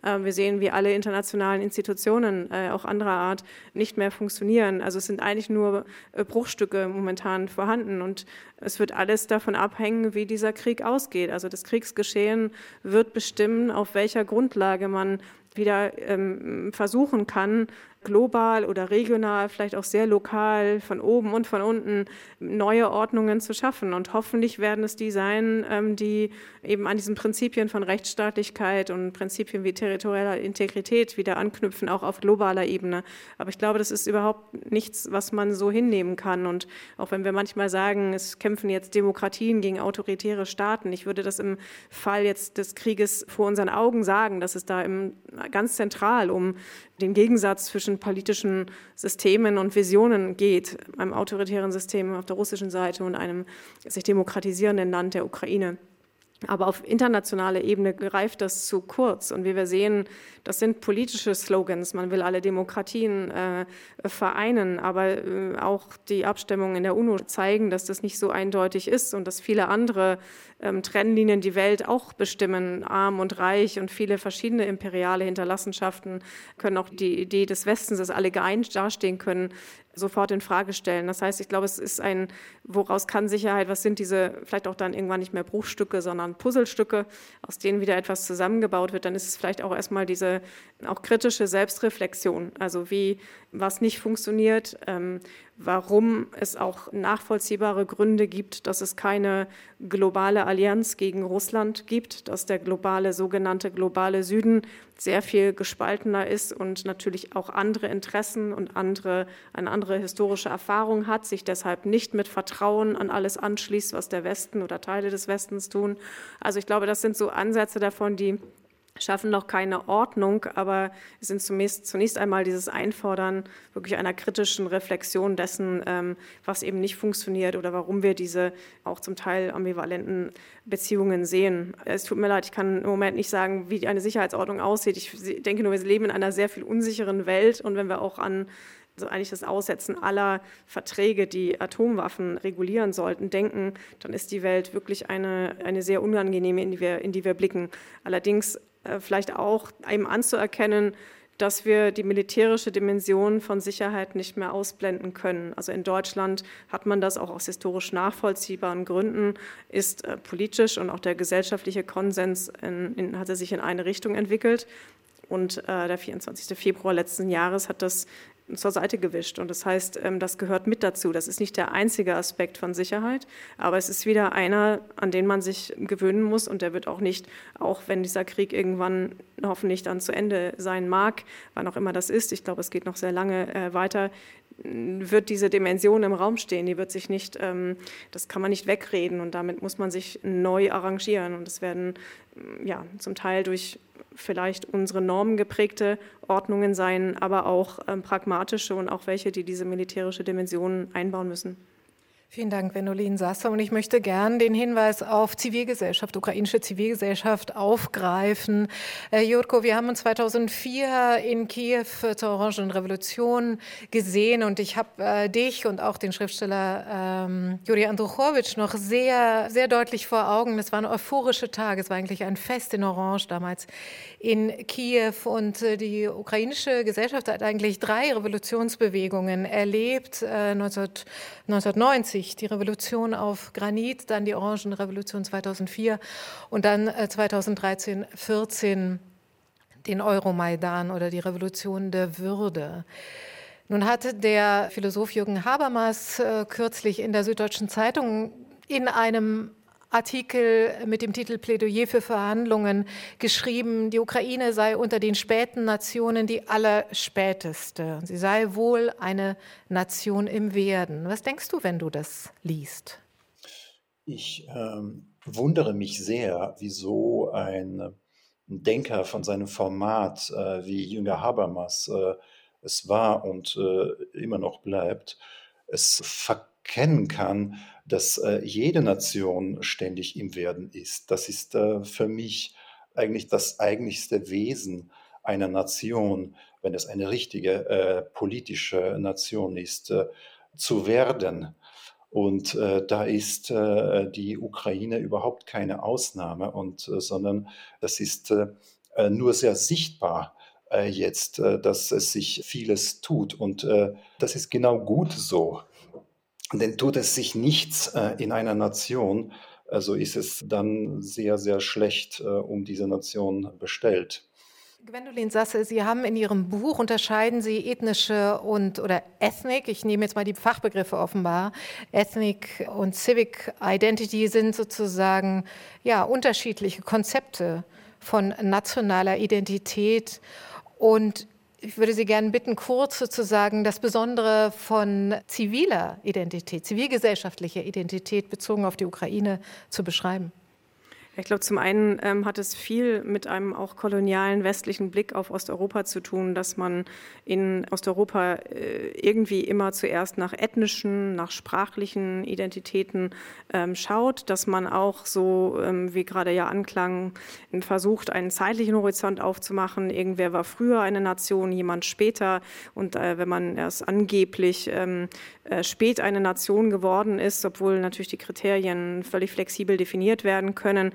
Ähm, wir sehen, wie alle internationalen Institutionen, äh, auch anderer Art, nicht mehr funktionieren. Also es sind eigentlich nur äh, Bruchstücke momentan vorhanden. Und es wird alles davon abhängen, wie dieser Krieg ausgeht. Also das Kriegsgeschehen wird bestimmen, auf welcher Grundlage man wieder ähm, versuchen kann, global oder regional, vielleicht auch sehr lokal, von oben und von unten neue Ordnungen zu schaffen. Und hoffentlich werden es die sein, ähm, die eben an diesen Prinzipien von Rechtsstaatlichkeit und Prinzipien wie territorialer Integrität wieder anknüpfen, auch auf globaler Ebene. Aber ich glaube, das ist überhaupt nichts, was man so hinnehmen kann. Und auch wenn wir manchmal sagen, es kämpfen jetzt Demokratien gegen autoritäre Staaten, ich würde das im Fall jetzt des Krieges vor unseren Augen sagen, dass es da im, ganz zentral um den Gegensatz zwischen politischen Systemen und Visionen geht, einem autoritären System auf der russischen Seite und einem sich demokratisierenden Land der Ukraine. Aber auf internationaler Ebene greift das zu kurz. Und wie wir sehen, das sind politische Slogans. Man will alle Demokratien äh, vereinen. Aber äh, auch die Abstimmungen in der UNO zeigen, dass das nicht so eindeutig ist und dass viele andere ähm, Trennlinien die Welt auch bestimmen. Arm und reich und viele verschiedene imperiale Hinterlassenschaften können auch die Idee des Westens, dass alle geeint dastehen können, sofort in Frage stellen. Das heißt, ich glaube, es ist ein, woraus kann Sicherheit, was sind diese, vielleicht auch dann irgendwann nicht mehr Bruchstücke, sondern Puzzlestücke, aus denen wieder etwas zusammengebaut wird, dann ist es vielleicht auch erstmal diese auch kritische Selbstreflexion, also wie was nicht funktioniert, ähm, warum es auch nachvollziehbare Gründe gibt, dass es keine globale Allianz gegen Russland gibt, dass der globale sogenannte globale Süden sehr viel gespaltener ist und natürlich auch andere Interessen und andere, eine andere andere historische Erfahrung hat, sich deshalb nicht mit Vertrauen an alles anschließt, was der Westen oder Teile des Westens tun. Also ich glaube, das sind so Ansätze davon, die schaffen noch keine Ordnung, aber es sind zunächst, zunächst einmal dieses Einfordern wirklich einer kritischen Reflexion dessen, ähm, was eben nicht funktioniert oder warum wir diese auch zum Teil ambivalenten Beziehungen sehen. Es tut mir leid, ich kann im Moment nicht sagen, wie eine Sicherheitsordnung aussieht. Ich denke nur, wir leben in einer sehr viel unsicheren Welt und wenn wir auch an also eigentlich das Aussetzen aller Verträge, die Atomwaffen regulieren sollten, denken, dann ist die Welt wirklich eine, eine sehr unangenehme, in die, wir, in die wir blicken. Allerdings vielleicht auch eben anzuerkennen, dass wir die militärische Dimension von Sicherheit nicht mehr ausblenden können. Also in Deutschland hat man das auch aus historisch nachvollziehbaren Gründen, ist äh, politisch und auch der gesellschaftliche Konsens in, in, hatte sich in eine Richtung entwickelt. Und äh, der 24. Februar letzten Jahres hat das zur Seite gewischt. Und das heißt, ähm, das gehört mit dazu. Das ist nicht der einzige Aspekt von Sicherheit, aber es ist wieder einer, an den man sich gewöhnen muss. Und der wird auch nicht, auch wenn dieser Krieg irgendwann hoffentlich dann zu Ende sein mag, wann auch immer das ist, ich glaube, es geht noch sehr lange äh, weiter, wird diese Dimension im Raum stehen. Die wird sich nicht, ähm, das kann man nicht wegreden und damit muss man sich neu arrangieren. Und es werden ja zum Teil durch vielleicht unsere normengeprägte Ordnungen sein, aber auch ähm, pragmatische und auch welche, die diese militärische Dimension einbauen müssen. Vielen Dank, Wenolin Sasser. Und ich möchte gern den Hinweis auf Zivilgesellschaft, ukrainische Zivilgesellschaft aufgreifen. Äh, Jurko, wir haben uns 2004 in Kiew zur Orangen Revolution gesehen und ich habe äh, dich und auch den Schriftsteller ähm, Juri Andruchowitsch noch sehr, sehr deutlich vor Augen. Es waren euphorische Tage. Es war eigentlich ein Fest in Orange damals in Kiew und äh, die ukrainische Gesellschaft hat eigentlich drei Revolutionsbewegungen erlebt. Äh, 19, 1990 1990 die Revolution auf Granit, dann die Orangenrevolution 2004 und dann 2013, äh, 14 den Euromaidan oder die Revolution der Würde. Nun hatte der Philosoph Jürgen Habermas äh, kürzlich in der Süddeutschen Zeitung in einem Artikel mit dem Titel Plädoyer für Verhandlungen geschrieben, die Ukraine sei unter den späten Nationen die allerspäteste. Sie sei wohl eine Nation im Werden. Was denkst du, wenn du das liest? Ich ähm, wundere mich sehr, wieso ein Denker von seinem Format äh, wie Jünger Habermas äh, es war und äh, immer noch bleibt, es verkennen kann, dass äh, jede Nation ständig im Werden ist. Das ist äh, für mich eigentlich das eigentlichste Wesen einer Nation, wenn es eine richtige äh, politische Nation ist, äh, zu werden. Und äh, da ist äh, die Ukraine überhaupt keine Ausnahme, und, sondern das ist nur sehr sichtbar jetzt, dass es sich vieles tut. Und das ist genau gut so. Denn tut es sich nichts äh, in einer Nation, also ist es dann sehr, sehr schlecht äh, um diese Nation bestellt. Gwendolin Sasse, Sie haben in Ihrem Buch unterscheiden Sie ethnische und oder Ethnic, ich nehme jetzt mal die Fachbegriffe offenbar, Ethnic und Civic Identity sind sozusagen ja unterschiedliche Konzepte von nationaler Identität und ich würde Sie gerne bitten, kurz sozusagen das Besondere von ziviler Identität, zivilgesellschaftlicher Identität bezogen auf die Ukraine zu beschreiben. Ich glaube, zum einen ähm, hat es viel mit einem auch kolonialen westlichen Blick auf Osteuropa zu tun, dass man in Osteuropa äh, irgendwie immer zuerst nach ethnischen, nach sprachlichen Identitäten ähm, schaut, dass man auch so, ähm, wie gerade ja anklang, versucht, einen zeitlichen Horizont aufzumachen. Irgendwer war früher eine Nation, jemand später. Und äh, wenn man erst angeblich ähm, äh, spät eine Nation geworden ist, obwohl natürlich die Kriterien völlig flexibel definiert werden können,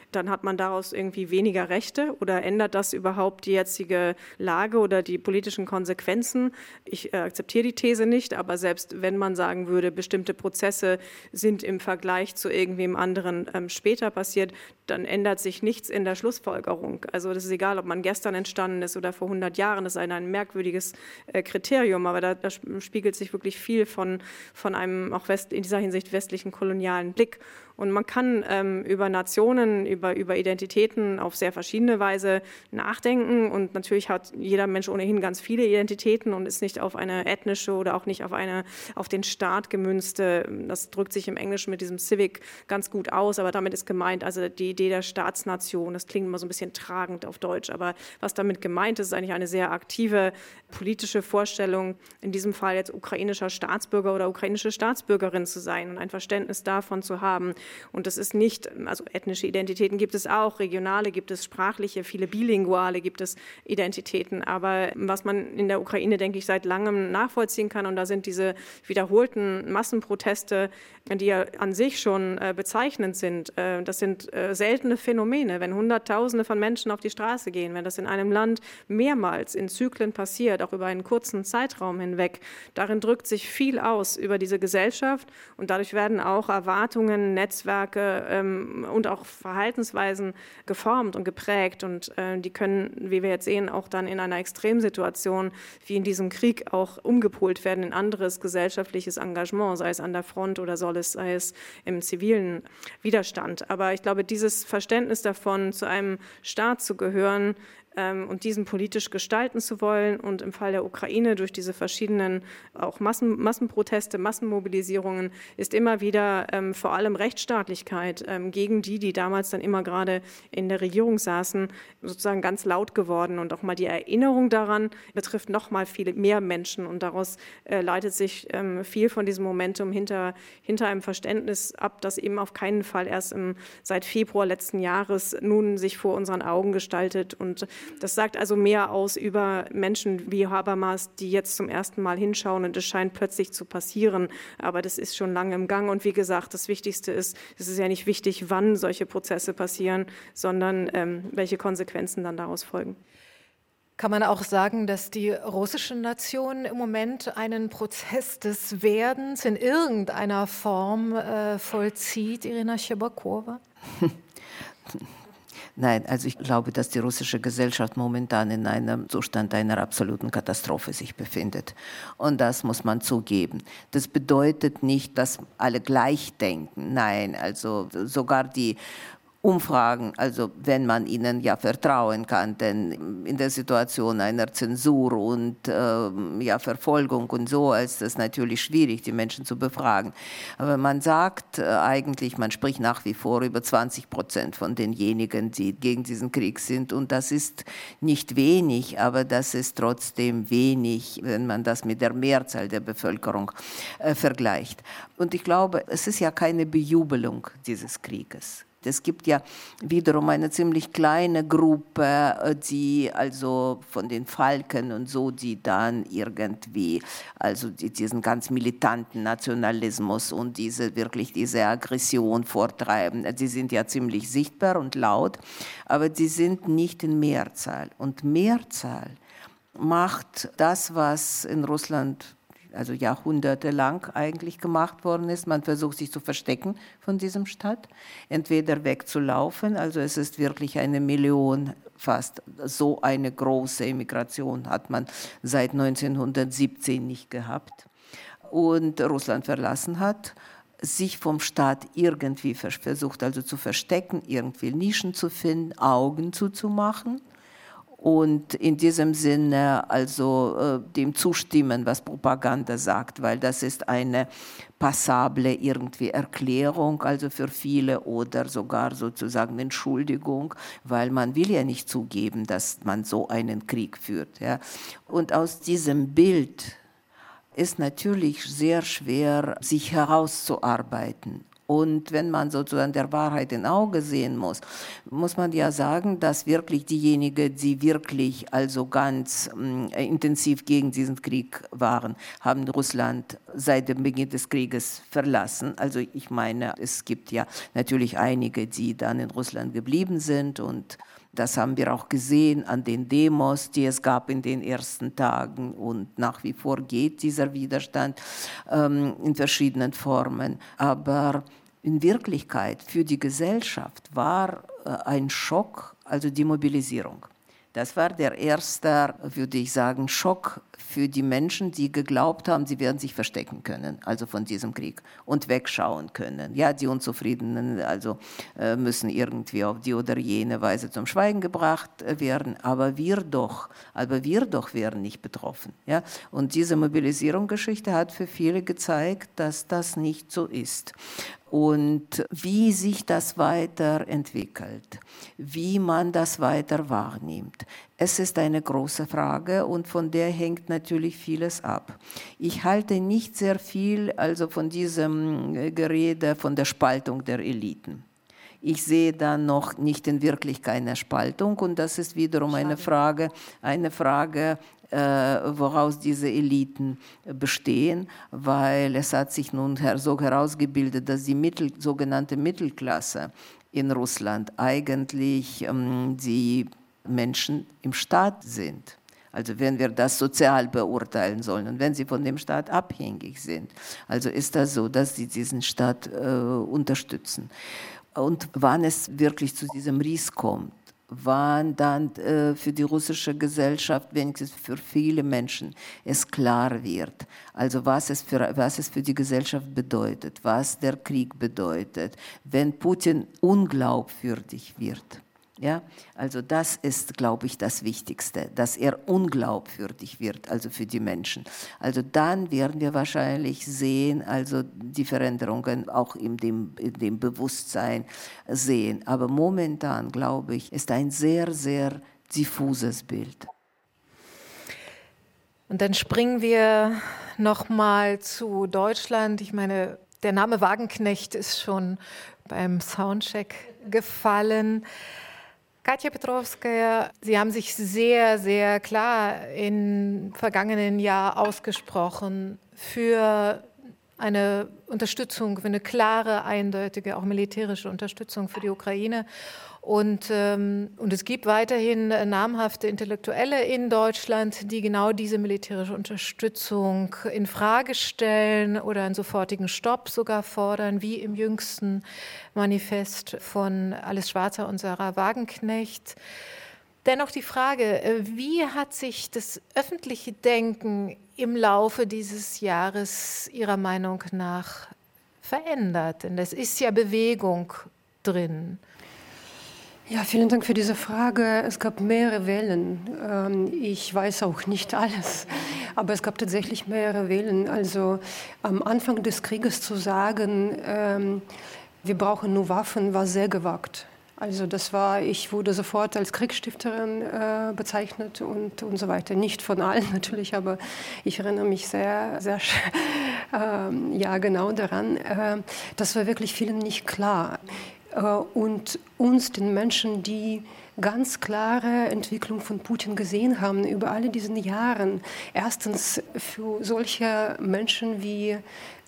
dann hat man daraus irgendwie weniger Rechte oder ändert das überhaupt die jetzige Lage oder die politischen Konsequenzen? Ich äh, akzeptiere die These nicht, aber selbst wenn man sagen würde, bestimmte Prozesse sind im Vergleich zu irgendwem anderen ähm, später passiert, dann ändert sich nichts in der Schlussfolgerung. Also das ist egal, ob man gestern entstanden ist oder vor 100 Jahren, das ist ein, ein merkwürdiges äh, Kriterium, aber da, da, spiegelt sich wirklich viel von, von einem auch West, in dieser Hinsicht westlichen kolonialen Blick. Und man kann ähm, über Nationen, über, über Identitäten auf sehr verschiedene Weise nachdenken. Und natürlich hat jeder Mensch ohnehin ganz viele Identitäten und ist nicht auf eine ethnische oder auch nicht auf, eine, auf den Staat gemünzte. Das drückt sich im Englischen mit diesem Civic ganz gut aus, aber damit ist gemeint, also die Idee der Staatsnation, das klingt immer so ein bisschen tragend auf Deutsch, aber was damit gemeint ist, ist eigentlich eine sehr aktive politische Vorstellung, in diesem Fall jetzt ukrainischer Staatsbürger oder ukrainische Staatsbürgerin zu sein und ein Verständnis davon zu haben, und das ist nicht, also ethnische Identitäten gibt es auch, regionale gibt es, sprachliche, viele bilinguale gibt es Identitäten. Aber was man in der Ukraine, denke ich, seit langem nachvollziehen kann, und da sind diese wiederholten Massenproteste, die ja an sich schon äh, bezeichnend sind, äh, das sind äh, seltene Phänomene. Wenn Hunderttausende von Menschen auf die Straße gehen, wenn das in einem Land mehrmals in Zyklen passiert, auch über einen kurzen Zeitraum hinweg, darin drückt sich viel aus über diese Gesellschaft und dadurch werden auch Erwartungen, Netz Netzwerke ähm, und auch Verhaltensweisen geformt und geprägt. Und äh, die können, wie wir jetzt sehen, auch dann in einer Extremsituation wie in diesem Krieg auch umgepolt werden in anderes gesellschaftliches Engagement, sei es an der Front oder soll es, sei es im zivilen Widerstand. Aber ich glaube, dieses Verständnis davon, zu einem Staat zu gehören, und diesen politisch gestalten zu wollen und im Fall der Ukraine durch diese verschiedenen auch Massen, Massenproteste, Massenmobilisierungen ist immer wieder ähm, vor allem Rechtsstaatlichkeit ähm, gegen die, die damals dann immer gerade in der Regierung saßen, sozusagen ganz laut geworden. Und auch mal die Erinnerung daran betrifft noch mal viele mehr Menschen. Und daraus äh, leitet sich ähm, viel von diesem Momentum hinter, hinter einem Verständnis ab, das eben auf keinen Fall erst im, seit Februar letzten Jahres nun sich vor unseren Augen gestaltet und das sagt also mehr aus über Menschen wie Habermas, die jetzt zum ersten Mal hinschauen und es scheint plötzlich zu passieren. Aber das ist schon lange im Gang. Und wie gesagt, das Wichtigste ist, es ist ja nicht wichtig, wann solche Prozesse passieren, sondern ähm, welche Konsequenzen dann daraus folgen. Kann man auch sagen, dass die russische Nation im Moment einen Prozess des Werdens in irgendeiner Form äh, vollzieht, Irina Schebakowa? Nein, also ich glaube, dass die russische Gesellschaft momentan in einem Zustand einer absoluten Katastrophe sich befindet. Und das muss man zugeben. Das bedeutet nicht, dass alle gleich denken. Nein, also sogar die Umfragen, also wenn man ihnen ja vertrauen kann, denn in der Situation einer Zensur und äh, ja, Verfolgung und so ist es natürlich schwierig, die Menschen zu befragen. Aber man sagt äh, eigentlich, man spricht nach wie vor über 20 Prozent von denjenigen, die gegen diesen Krieg sind. Und das ist nicht wenig, aber das ist trotzdem wenig, wenn man das mit der Mehrzahl der Bevölkerung äh, vergleicht. Und ich glaube, es ist ja keine Bejubelung dieses Krieges. Es gibt ja wiederum eine ziemlich kleine Gruppe, äh, die also von den Falken und so, die dann irgendwie, also diesen ganz militanten Nationalismus und diese wirklich diese Aggression vortreiben. Die sind ja ziemlich sichtbar und laut, aber die sind nicht in Mehrzahl. Und Mehrzahl macht das, was in Russland also jahrhundertelang eigentlich gemacht worden ist. Man versucht sich zu verstecken von diesem Stadt, entweder wegzulaufen, also es ist wirklich eine Million, fast so eine große Immigration hat man seit 1917 nicht gehabt und Russland verlassen hat sich vom Staat irgendwie versucht also zu verstecken, irgendwie Nischen zu finden, Augen zuzumachen und in diesem Sinne also äh, dem zustimmen, was Propaganda sagt, weil das ist eine passable irgendwie Erklärung, also für viele oder sogar sozusagen Entschuldigung, weil man will ja nicht zugeben, dass man so einen Krieg führt. Ja. Und aus diesem Bild ist natürlich sehr schwer, sich herauszuarbeiten. Und wenn man sozusagen der Wahrheit in Auge sehen muss, muss man ja sagen, dass wirklich diejenigen, die wirklich also ganz äh, intensiv gegen diesen Krieg waren, haben Russland seit dem Beginn des Krieges verlassen. Also ich meine, es gibt ja natürlich einige, die dann in Russland geblieben sind und das haben wir auch gesehen an den Demos, die es gab in den ersten Tagen. Und nach wie vor geht dieser Widerstand ähm, in verschiedenen Formen. Aber in Wirklichkeit für die Gesellschaft war ein Schock, also die Mobilisierung. Das war der erste, würde ich sagen, Schock für die Menschen, die geglaubt haben, sie werden sich verstecken können, also von diesem Krieg und wegschauen können. Ja, die Unzufriedenen also äh, müssen irgendwie auf die oder jene Weise zum Schweigen gebracht werden, aber wir doch, aber wir doch wären nicht betroffen. Ja, und diese Mobilisierungsgeschichte hat für viele gezeigt, dass das nicht so ist und wie sich das weiterentwickelt, wie man das weiter wahrnimmt. Es ist eine große Frage und von der hängt natürlich vieles ab. Ich halte nicht sehr viel also von diesem äh, Gerede von der Spaltung der Eliten. Ich sehe da noch nicht in Wirklichkeit eine Spaltung und das ist wiederum eine Frage, eine Frage äh, woraus diese Eliten bestehen, weil es hat sich nun so herausgebildet, dass die Mittel, sogenannte Mittelklasse in Russland eigentlich ähm, die Menschen im Staat sind. Also wenn wir das sozial beurteilen sollen und wenn sie von dem Staat abhängig sind. Also ist das so, dass sie diesen Staat äh, unterstützen. Und wann es wirklich zu diesem Ries kommt, wann dann äh, für die russische Gesellschaft, wenigstens für viele Menschen, es klar wird, also was es, für, was es für die Gesellschaft bedeutet, was der Krieg bedeutet, wenn Putin unglaubwürdig wird. Ja, also das ist, glaube ich, das Wichtigste, dass er unglaubwürdig wird, also für die Menschen. Also dann werden wir wahrscheinlich sehen, also die Veränderungen auch in dem, in dem Bewusstsein sehen. Aber momentan, glaube ich, ist ein sehr, sehr diffuses Bild. Und dann springen wir noch mal zu Deutschland. Ich meine, der Name Wagenknecht ist schon beim Soundcheck gefallen. Katja Petrovskaya, Sie haben sich sehr, sehr klar im vergangenen Jahr ausgesprochen für eine Unterstützung, für eine klare, eindeutige, auch militärische Unterstützung für die Ukraine. Und, ähm, und es gibt weiterhin namhafte Intellektuelle in Deutschland, die genau diese militärische Unterstützung in Frage stellen oder einen sofortigen Stopp sogar fordern, wie im jüngsten Manifest von Alice Schwarzer und Sarah Wagenknecht. Dennoch die Frage, äh, wie hat sich das öffentliche Denken im Laufe dieses Jahres Ihrer Meinung nach verändert? Denn es ist ja Bewegung drin. Ja, vielen Dank für diese Frage. Es gab mehrere Wellen. Ähm, ich weiß auch nicht alles, aber es gab tatsächlich mehrere Wellen. Also am Anfang des Krieges zu sagen, ähm, wir brauchen nur Waffen, war sehr gewagt. Also das war, ich wurde sofort als Kriegsstifterin äh, bezeichnet und, und so weiter. Nicht von allen natürlich, aber ich erinnere mich sehr, sehr äh, ja, genau daran. Äh, das war wirklich vielen nicht klar. Äh, und uns, den Menschen, die ganz klare Entwicklung von Putin gesehen haben über alle diese Jahre. Erstens für solche Menschen wie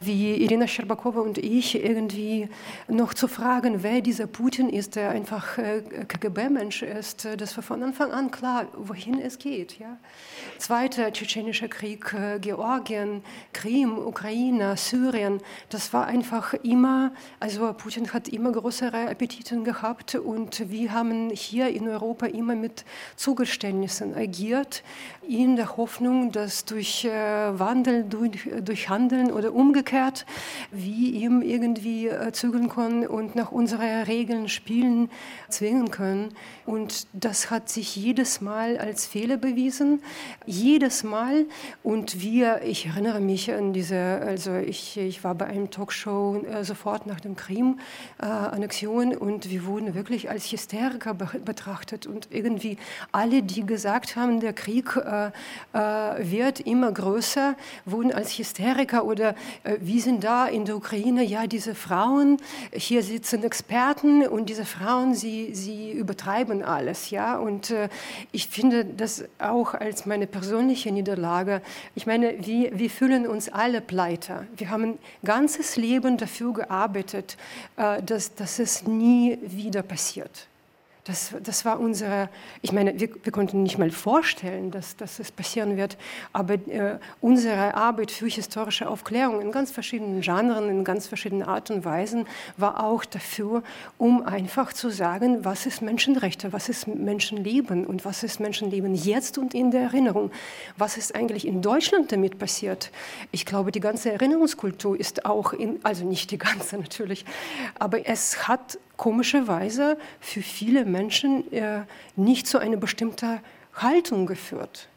wie Irina Scherbakowa und ich irgendwie noch zu fragen, wer dieser Putin ist, der einfach äh, KGB-Mensch ist, das war von Anfang an klar, wohin es geht. Ja? Zweiter tschetschenischer Krieg, äh, Georgien, Krim, Ukraine, Syrien, das war einfach immer, also Putin hat immer größere Appetiten gehabt und wir haben hier in Europa immer mit Zugeständnissen agiert, in der Hoffnung, dass durch äh, Wandel, durch, durch Handeln oder umgekehrt, wir ihm irgendwie äh, zügeln können und nach unseren Regeln spielen, zwingen können. Und das hat sich jedes Mal als Fehler bewiesen, jedes Mal. Und wir, ich erinnere mich an diese, also ich, ich war bei einem Talkshow äh, sofort nach dem Krim-Annexion und wir wurden wirklich als Hysteriker be betrachtet. Und irgendwie alle, die gesagt haben, der Krieg wird immer größer, wurden als Hysteriker oder äh, wie sind da in der Ukraine, ja, diese Frauen, hier sitzen Experten und diese Frauen, sie, sie übertreiben alles, ja. Und äh, ich finde das auch als meine persönliche Niederlage. Ich meine, wir, wir fühlen uns alle pleite. Wir haben ein ganzes Leben dafür gearbeitet, äh, dass, dass es nie wieder passiert Das, das war unsere, ich meine, wir, wir konnten nicht mal vorstellen, dass, dass es passieren wird, aber äh, unsere Arbeit für historische Aufklärung in ganz verschiedenen Genren, in ganz verschiedenen Art und Weisen war auch dafür, um einfach zu sagen, was ist Menschenrechte, was ist Menschenleben und was ist Menschenleben jetzt und in der Erinnerung. Was ist eigentlich in Deutschland damit passiert? Ich glaube, die ganze Erinnerungskultur ist auch in, also nicht die ganze natürlich, aber es hat komischerweise für viele Menschen äh, nicht zu einer bestimmten Haltung geführt.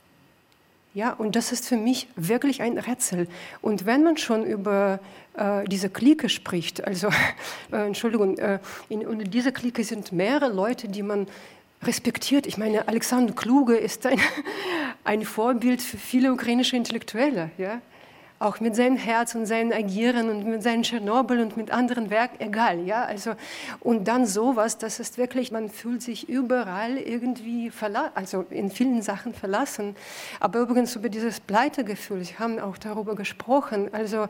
Ja, und das ist für mich wirklich ein Rätsel. Und wenn man schon über äh, diese Clique spricht, also, äh, Entschuldigung, äh, in, in dieser Clique sind mehrere Leute, die man respektiert. Ich meine, Alexander Kluge ist ein, ein Vorbild für viele ukrainische Intellektuelle. Ja? Auch mit seinem Herz und seinem Agieren und mit seinem Tschernobyl und mit anderen Werken, egal, ja, also und dann sowas, das ist wirklich, man fühlt sich überall irgendwie verlassen, also in vielen Sachen verlassen, aber übrigens über dieses Pleitegefühl, Sie haben auch darüber gesprochen, also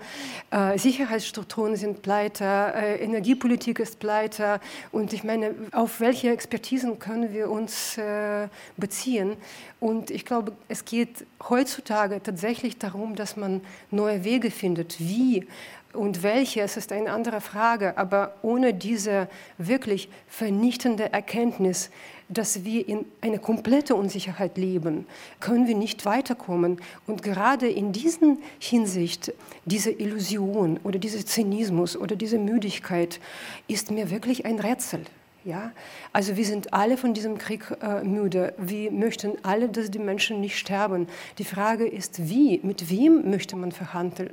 äh, Sicherheitsstrukturen sind pleite, äh, Energiepolitik ist pleite und ich meine, auf welche Expertisen können wir uns äh, beziehen? Und ich glaube, es geht heutzutage tatsächlich darum, dass man neue Wege findet. Wie und welche, es ist eine andere Frage, aber ohne diese wirklich vernichtende Erkenntnis, dass wir in einer kompletten Unsicherheit leben, können wir nicht weiterkommen. Und gerade in diesen Hinsicht, diese Illusion oder dieser Zynismus oder diese Müdigkeit ist mir wirklich ein Rätsel. Ja? Also wir sind alle von diesem Krieg äh, müde. Wir möchten alle, dass die Menschen nicht sterben. Die Frage ist, wie, mit wem möchte man verhandeln?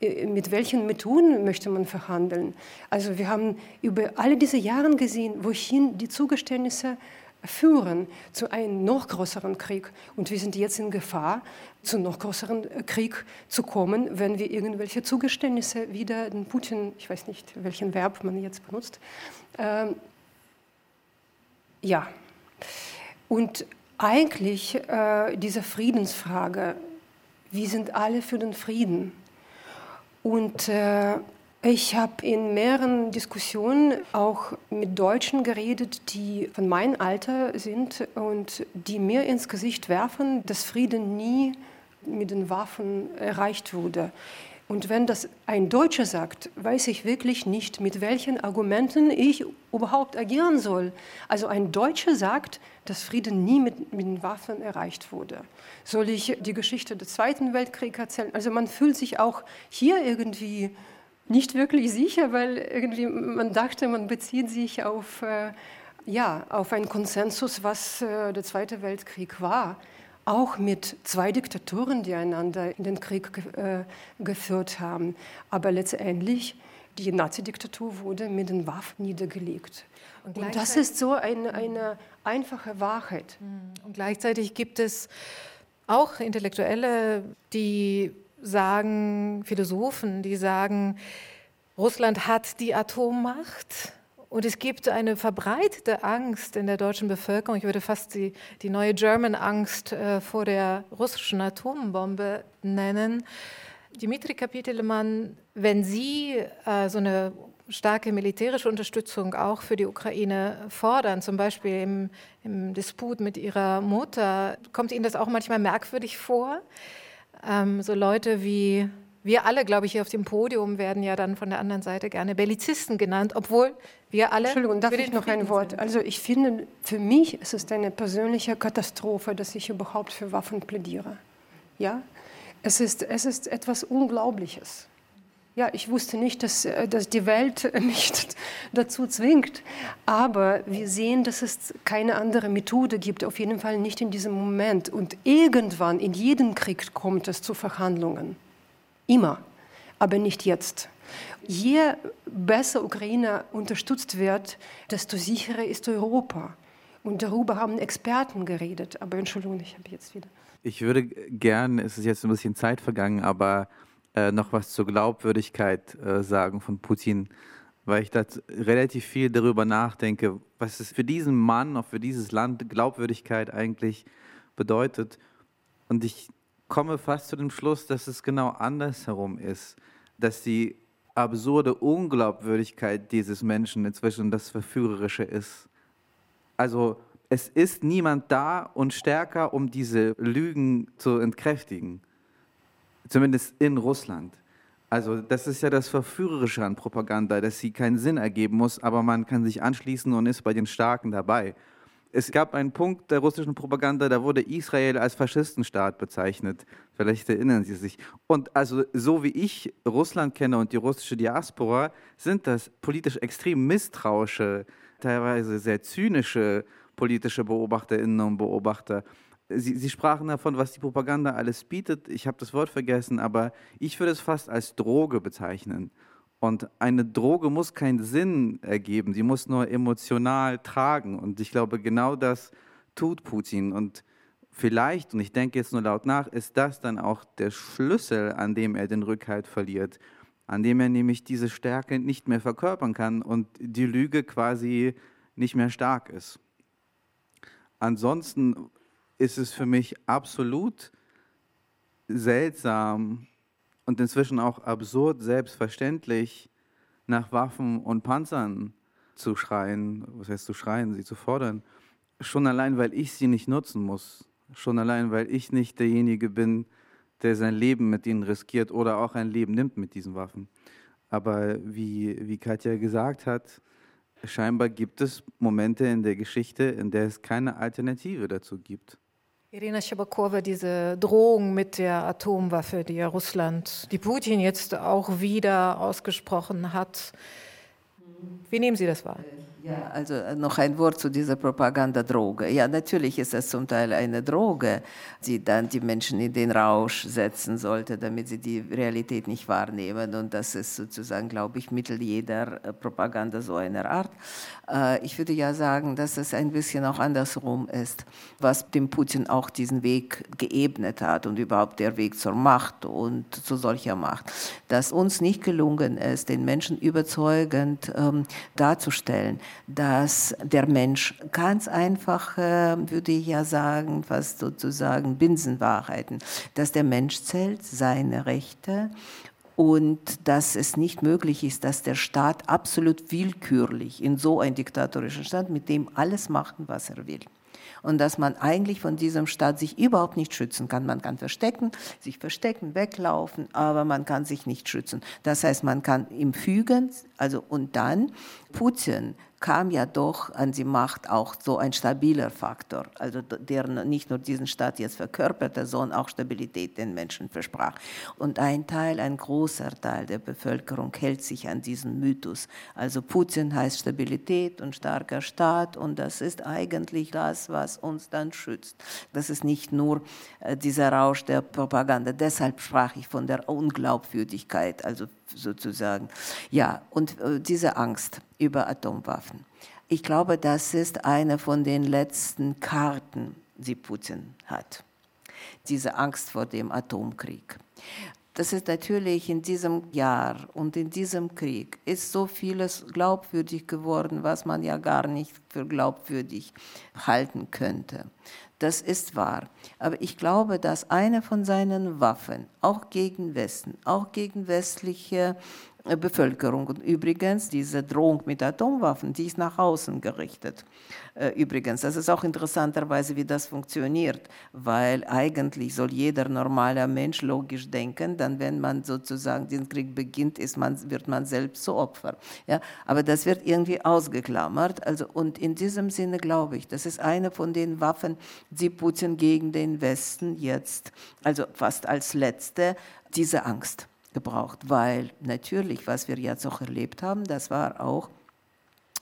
Äh, äh, mit welchen Methoden möchte man verhandeln? Also wir haben über alle diese Jahre gesehen, wohin die Zugeständnisse führen zu einem noch größeren Krieg. Und wir sind jetzt in Gefahr, zu noch größeren äh, Krieg zu kommen, wenn wir irgendwelche Zugeständnisse wieder den Putin, ich weiß nicht, welchen Verb man jetzt benutzt, ähm, ja, und eigentlich äh, diese Friedensfrage, wir sind alle für den Frieden. Und äh, ich habe in mehreren Diskussionen auch mit Deutschen geredet, die von meinem Alter sind und die mir ins Gesicht werfen, dass Frieden nie mit den Waffen erreicht wurde. Und wenn das ein Deutscher sagt, weiß ich wirklich nicht, mit welchen Argumenten ich überhaupt agieren soll. Also ein Deutscher sagt, dass Frieden nie mit, mit Waffen erreicht wurde. Soll ich die Geschichte des Zweiten Weltkriegs erzählen? Also man fühlt sich auch hier irgendwie nicht wirklich sicher, weil irgendwie man dachte, man bezieht sich auf, äh, ja, auf einen Konsensus, was äh, der Zweite Weltkrieg war auch mit zwei Diktaturen, die einander in den Krieg äh, geführt haben. Aber letztendlich, die Nazi-Diktatur wurde mit den Waffen niedergelegt. Und, Und das ist so eine, eine einfache Wahrheit. Mhm. Und gleichzeitig gibt es auch Intellektuelle, die sagen, Philosophen, die sagen, Russland hat die Atommacht und es gibt eine verbreitete Angst in der deutschen Bevölkerung, ich würde fast die, die neue German-Angst äh, vor der russischen Atombombe nennen. Dimitri Kapitelmann, wenn Sie äh, so eine starke militärische Unterstützung auch für die Ukraine fordern, zum Beispiel im, im Disput mit Ihrer Mutter, kommt Ihnen das auch manchmal merkwürdig vor? Ähm, so Leute wie wir alle, glaube ich, hier auf dem Podium werden ja dann von der anderen Seite gerne Bellizisten genannt, obwohl wir alle. Entschuldigung, darf ich noch ein Wort? Sind. Also ich finde, für mich ist es eine persönliche Katastrophe, dass ich überhaupt für Waffen plädiere. Ja, es ist, es ist etwas Unglaubliches. Ja, ich wusste nicht, dass, äh, dass die Welt mich dazu zwingt. Aber wir sehen, dass es keine andere Methode gibt, auf jeden Fall nicht in diesem Moment. Und irgendwann, in jedem Krieg kommt es zu Verhandlungen. Immer, aber nicht jetzt. Je besser Ukraine unterstützt wird, desto sicherer ist Europa. Und darüber haben Experten geredet. Aber Entschuldigung, ich habe jetzt wieder. Ich würde gern, es ist jetzt ein bisschen Zeit vergangen, aber äh, noch was zur Glaubwürdigkeit äh, sagen von Putin, weil ich da relativ viel darüber nachdenke, was es für diesen Mann, auch für dieses Land Glaubwürdigkeit eigentlich bedeutet. Und ich komme fast zu dem Schluss, dass es genau andersherum ist, dass die absurde Unglaubwürdigkeit dieses Menschen inzwischen das Verführerische ist. Also es ist niemand da und stärker, um diese Lügen zu entkräftigen. Zumindest in Russland. Also das ist ja das Verführerische an Propaganda, dass sie keinen Sinn ergeben muss, aber man kann sich anschließen und ist bei den Starken dabei. Es gab einen Punkt der russischen Propaganda, da wurde Israel als Faschistenstaat bezeichnet. Vielleicht erinnern Sie sich. Und also so wie ich Russland kenne und die russische Diaspora, sind das politisch extrem misstrauische, teilweise sehr zynische politische Beobachterinnen und Beobachter. Sie, Sie, sprachen davon, was die Propaganda alles bietet. Ich habe das Wort vergessen, aber ich würde es fast als Droge bezeichnen. Und eine Droge muss keinen Sinn ergeben, sie muss nur emotional tragen. Und ich glaube, genau das tut Putin. Und vielleicht, und ich denke jetzt nur laut nach, ist das dann auch der Schlüssel, an dem er den Rückhalt verliert, an dem er nämlich diese Stärke nicht mehr verkörpern kann und die Lüge quasi nicht mehr stark ist. Ansonsten ist es für mich absolut seltsam und inzwischen auch absurd selbstverständlich nach Waffen und Panzern zu schreien, was heißt zu schreien, sie zu fordern, schon allein, weil ich sie nicht nutzen muss, schon allein, weil ich nicht derjenige bin, der sein Leben mit ihnen riskiert oder auch ein Leben nimmt mit diesen Waffen. Aber wie, wie Katja gesagt hat, scheinbar gibt es Momente in der Geschichte, in der es keine Alternative dazu gibt. Irina Schabakowa, diese Drohung mit der Atomwaffe, die ja Russland, die Putin jetzt auch wieder ausgesprochen hat, wie nehmen Sie das wahr? Ja, also äh, noch ein Wort zu dieser Propagandadroge. Ja, natürlich ist es zum Teil eine Droge, die dann die Menschen in den Rausch setzen sollte, damit sie die Realität nicht wahrnehmen. Und das ist sozusagen, glaube ich, Mittel jeder äh, Propaganda so einer Art. Äh, ich würde ja sagen, dass es ein bisschen auch andersrum ist, was dem Putin auch diesen Weg geebnet hat und überhaupt der Weg zur Macht und zu solcher Macht. Dass uns nicht gelungen ist, den Menschen überzeugend ähm, darzustellen, dass der Mensch ganz einfach, äh, würde ich ja sagen, fast sozusagen Binsenwahrheiten, dass der Mensch zählt seine Rechte und dass es nicht möglich ist, dass der Staat absolut willkürlich in so einen diktatorischen Staat mit dem alles machen, was er will und dass man eigentlich von diesem Staat sich überhaupt nicht schützen kann. Man kann verstecken, sich verstecken, weglaufen, aber man kann sich nicht schützen. Das heißt, man kann ihm fügen, also und dann Putin kam ja doch an die Macht auch so ein stabiler Faktor, also der nicht nur diesen Staat jetzt verkörperte, sondern auch Stabilität den Menschen versprach. Und ein Teil, ein großer Teil der Bevölkerung hält sich an diesen Mythos. Also Putin heißt Stabilität und starker Staat und das ist eigentlich das, was uns dann schützt. Das ist nicht nur äh, dieser Rausch der Propaganda. Deshalb sprach ich von der Unglaubwürdigkeit, also sozusagen. Ja, und äh, diese Angst über Atomwaffen. Ich glaube, das ist eine von den letzten Karten, die Putin hat. Diese Angst vor dem Atomkrieg. Das ist natürlich in diesem Jahr und in diesem Krieg ist so vieles glaubwürdig geworden, was man ja gar nicht für glaubwürdig halten könnte. Das ist wahr. Aber ich glaube, dass eine von seinen Waffen, auch gegen Westen, auch gegen westliche Bevölkerung. Und übrigens, diese Drohung mit Atomwaffen, die ist nach außen gerichtet. Äh, übrigens, das ist auch interessanterweise, wie das funktioniert, weil eigentlich soll jeder normale Mensch logisch denken, dann wenn man sozusagen den Krieg beginnt, ist man, wird man selbst zu Opfer. Ja? Aber das wird irgendwie ausgeklammert. Also, und in diesem Sinne glaube ich, das ist eine von den Waffen, die Putin gegen den Westen jetzt, also fast als letzte, diese Angst gebraucht, weil natürlich, was wir jetzt auch erlebt haben, das war auch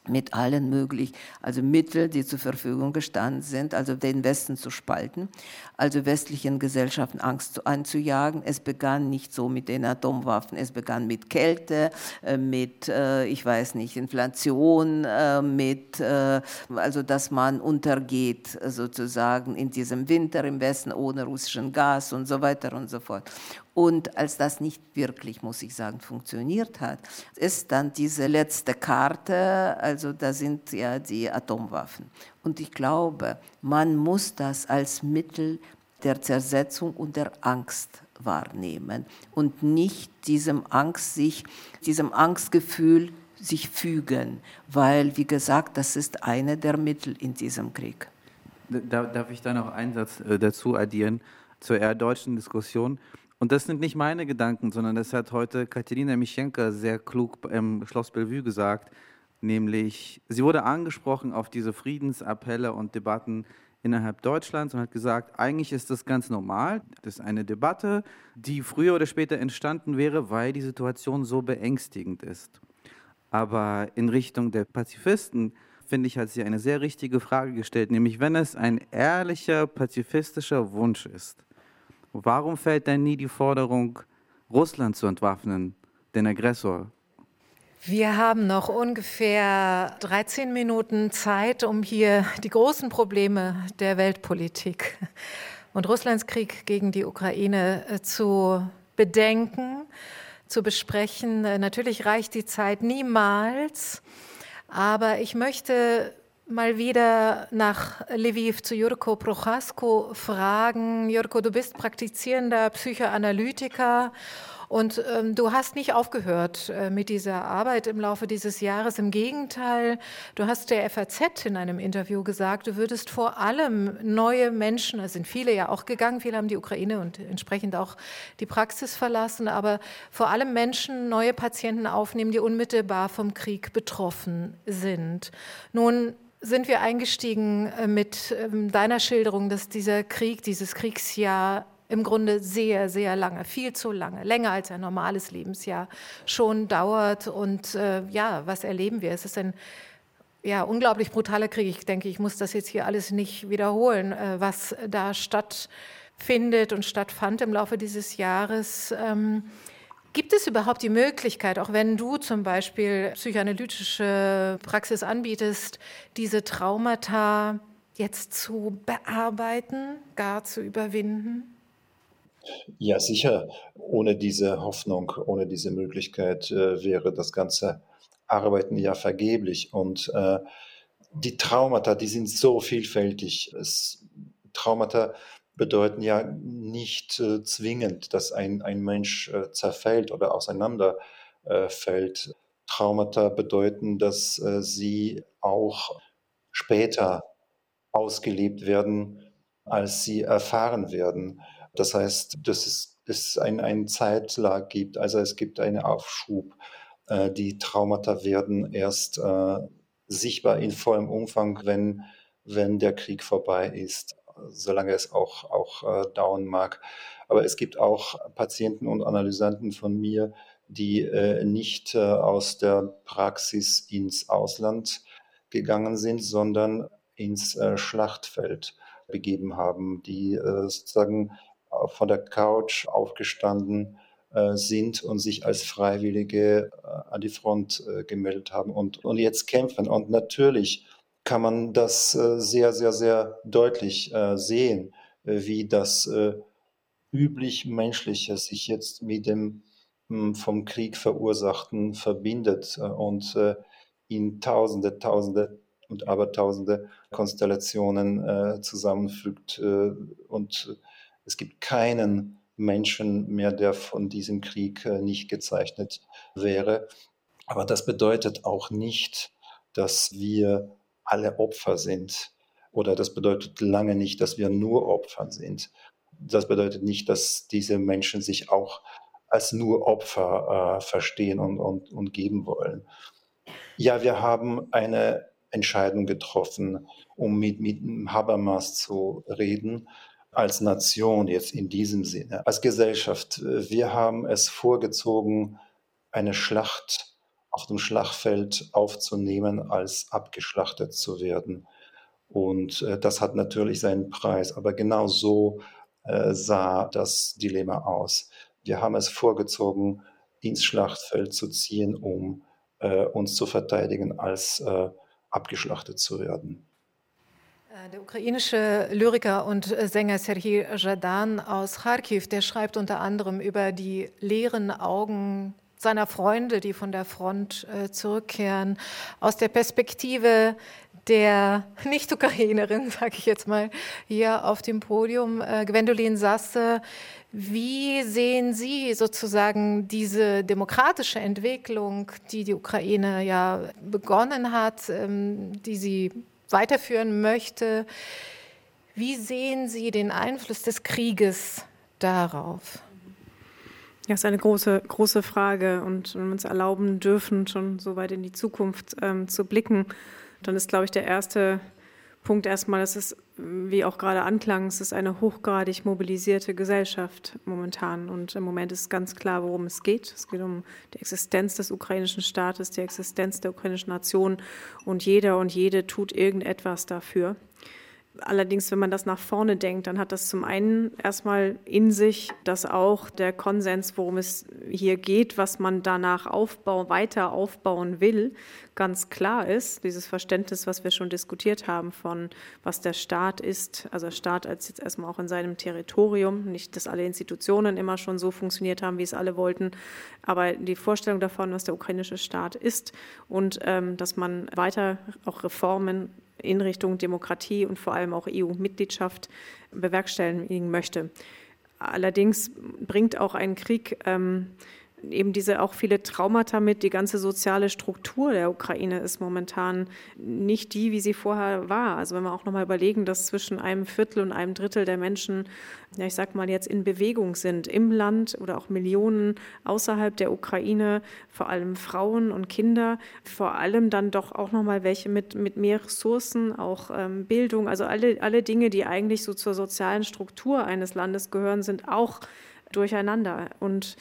mit allen möglichen, also Mitteln, die zur Verfügung gestanden sind, also den Westen zu spalten, also westlichen Gesellschaften Angst anzujagen. Es begann nicht so mit den Atomwaffen, es begann mit Kälte, äh, mit, äh, ich weiß nicht, Inflation, äh, mit, also dass man untergeht sozusagen in diesem Winter im Westen ohne russischen Gas und so weiter und so fort. Und als das nicht wirklich, muss ich sagen, funktioniert hat, ist dann diese letzte Karte, also da sind ja die Atomwaffen. Und ich glaube, man muss das als Mittel der Zersetzung und der Angst wahrnehmen und nicht diesem Angst sich, diesem Angstgefühl sich fügen, weil, wie gesagt, das ist eine der Mittel in diesem Krieg. Darf ich da noch einen Satz äh, dazu addieren zur eher deutschen Diskussion? Und das sind nicht meine Gedanken, sondern das hat heute Katerina Mischenka sehr klug im Schloss Bellevue gesagt, nämlich sie wurde angesprochen auf diese Friedensappelle und Debatten innerhalb Deutschlands und hat gesagt, eigentlich ist das ganz normal. Das ist eine Debatte, die früher oder später entstanden wäre, weil die Situation so beängstigend ist. Aber in Richtung der Pazifisten, finde ich, hat sie eine sehr richtige Frage gestellt, nämlich wenn es ein ehrlicher pazifistischer Wunsch ist, warum fällt dann nie die Forderung, Russland zu entwaffnen, den Aggressor? Wir haben noch ungefähr 13 Minuten Zeit, um hier die großen Probleme der Weltpolitik und Russlands Krieg gegen die Ukraine äh, zu bedenken, zu besprechen. Äh, natürlich reicht die Zeit niemals, aber ich möchte mal wieder nach Lviv zu Jurko Prochasko fragen. Jurko, du bist praktizierender Psychoanalytiker und ähm, du hast nicht aufgehört äh, mit dieser Arbeit im Laufe dieses Jahres. Im Gegenteil, du hast der FAZ in einem Interview gesagt, du würdest vor allem neue Menschen, es sind viele ja auch gegangen, viele haben die Ukraine und entsprechend auch die Praxis verlassen, aber vor allem Menschen, neue Patienten aufnehmen, die unmittelbar vom Krieg betroffen sind. Nun sind wir eingestiegen äh, mit ähm, deiner Schilderung, dass dieser Krieg, dieses Kriegsjahr im Grunde sehr, sehr lange, viel zu lange, länger als ein normales Lebensjahr schon dauert. Und äh, ja, was erleben wir? Es ist ein ja, unglaublich brutaler Krieg. Ich denke, ich muss das jetzt hier alles nicht wiederholen, äh, was da stattfindet und stattfand im Laufe dieses Jahres. Ähm, Gibt es überhaupt die Möglichkeit, auch wenn du zum Beispiel psychoanalytische Praxis anbietest, diese Traumata jetzt zu bearbeiten, gar zu überwinden? Ja, sicher. Ohne diese Hoffnung, ohne diese Möglichkeit äh, wäre das ganze Arbeiten ja vergeblich. Und äh, die Traumata, die sind so vielfältig. Es, Traumata bedeuten ja nicht äh, zwingend, dass ein, ein Mensch äh, zerfällt oder auseinanderfällt. Traumata bedeuten, dass äh, sie auch später ausgelebt werden, als sie erfahren werden. Das heißt, dass es, es ein, einen Zeitlag gibt, also es gibt einen Aufschub. Äh, die Traumata werden erst äh, sichtbar in vollem Umfang, wenn, wenn der Krieg vorbei ist, solange es auch, auch äh, dauern mag. Aber es gibt auch Patienten und Analysanten von mir, die äh, nicht äh, aus der Praxis ins Ausland gegangen sind, sondern ins äh, Schlachtfeld begeben haben, die äh, sozusagen von der Couch aufgestanden äh, sind und sich als Freiwillige äh, an die Front äh, gemeldet haben und, und jetzt kämpfen. Und natürlich kann man das sehr, sehr, sehr deutlich sehen, wie das üblich Menschliche sich jetzt mit dem hm, vom Krieg verursachten verbindet und in Tausende, Tausende und Abertausende Konstellationen zusammenfügt und es gibt keinen Menschen mehr, der von diesem Krieg äh, nicht gezeichnet wäre. Aber das bedeutet auch nicht, dass wir alle Opfer sind. Oder das bedeutet lange nicht, dass wir nur Opfer sind. Das bedeutet nicht, dass diese Menschen sich auch als nur Opfer äh, verstehen und, und, und geben wollen. Ja, wir haben eine Entscheidung getroffen, um mit, mit Habermas zu reden als Nation jetzt in diesem Sinne, als Gesellschaft. Wir haben es vorgezogen, eine Schlacht auf dem Schlachtfeld aufzunehmen, als abgeschlachtet zu werden. Und äh, das hat natürlich seinen Preis, aber genau so äh, sah das Dilemma aus. Wir haben es vorgezogen, ins Schlachtfeld zu ziehen, um äh, uns zu verteidigen, als äh, abgeschlachtet zu werden. Äh, der ukrainische Lyriker und äh, Sänger Serhii Jadan aus Kharkiv, der schreibt unter anderem über die leeren Augen seiner Freunde, die von der Front äh, zurückkehren, aus der Perspektive der Nicht-Ukrainerin, sage ich jetzt mal, hier auf dem Podium, Gwendolin Sasse. Wie sehen Sie sozusagen diese demokratische Entwicklung, die die Ukraine ja begonnen hat, ähm, die sie weiterführen möchte? Wie sehen Sie den Einfluss des Krieges darauf? Ja, ist eine große, große Frage. Und wenn wir uns erlauben dürfen, schon so weit in die Zukunft ähm, zu blicken, dann ist, glaube ich, der erste Punkt erstmal, es, wie auch gerade anklang, es ist eine hochgradig mobilisierte Gesellschaft momentan. Und im Moment ist ganz klar, worum es geht. Es geht um die Existenz des ukrainischen Staates, die Existenz der ukrainischen Nation. Und jeder und jede tut irgendetwas dafür. Allerdings, wenn man das nach vorne denkt, dann hat das zum einen erstmal in sich, dass auch der Konsens, worum es hier geht, was man danach aufbauen, weiter aufbauen will, ganz klar ist. Dieses Verständnis, was wir schon diskutiert haben von was der Staat ist, also Staat als jetzt erstmal auch in seinem Territorium, nicht, dass alle Institutionen immer schon so funktioniert haben, wie es alle wollten, aber die Vorstellung davon, was der ukrainische Staat ist und ähm, dass man weiter auch Reformen in Richtung Demokratie und vor allem auch EU-Mitgliedschaft bewerkstelligen möchte. Allerdings bringt auch ein Krieg ähm, eben diese auch viele Traumata mit. Die ganze soziale Struktur der Ukraine ist momentan nicht die, wie sie vorher war. Also wenn wir auch nochmal überlegen, dass zwischen einem Viertel und einem Drittel der Menschen, ja, ich sag mal jetzt in Bewegung sind im Land oder auch Millionen außerhalb der Ukraine, vor allem Frauen und Kinder, vor allem dann doch auch nochmal welche mit, mit mehr Ressourcen, auch ähm, Bildung, also alle, alle Dinge, die eigentlich so zur sozialen Struktur eines Landes gehören, sind auch durcheinander. Und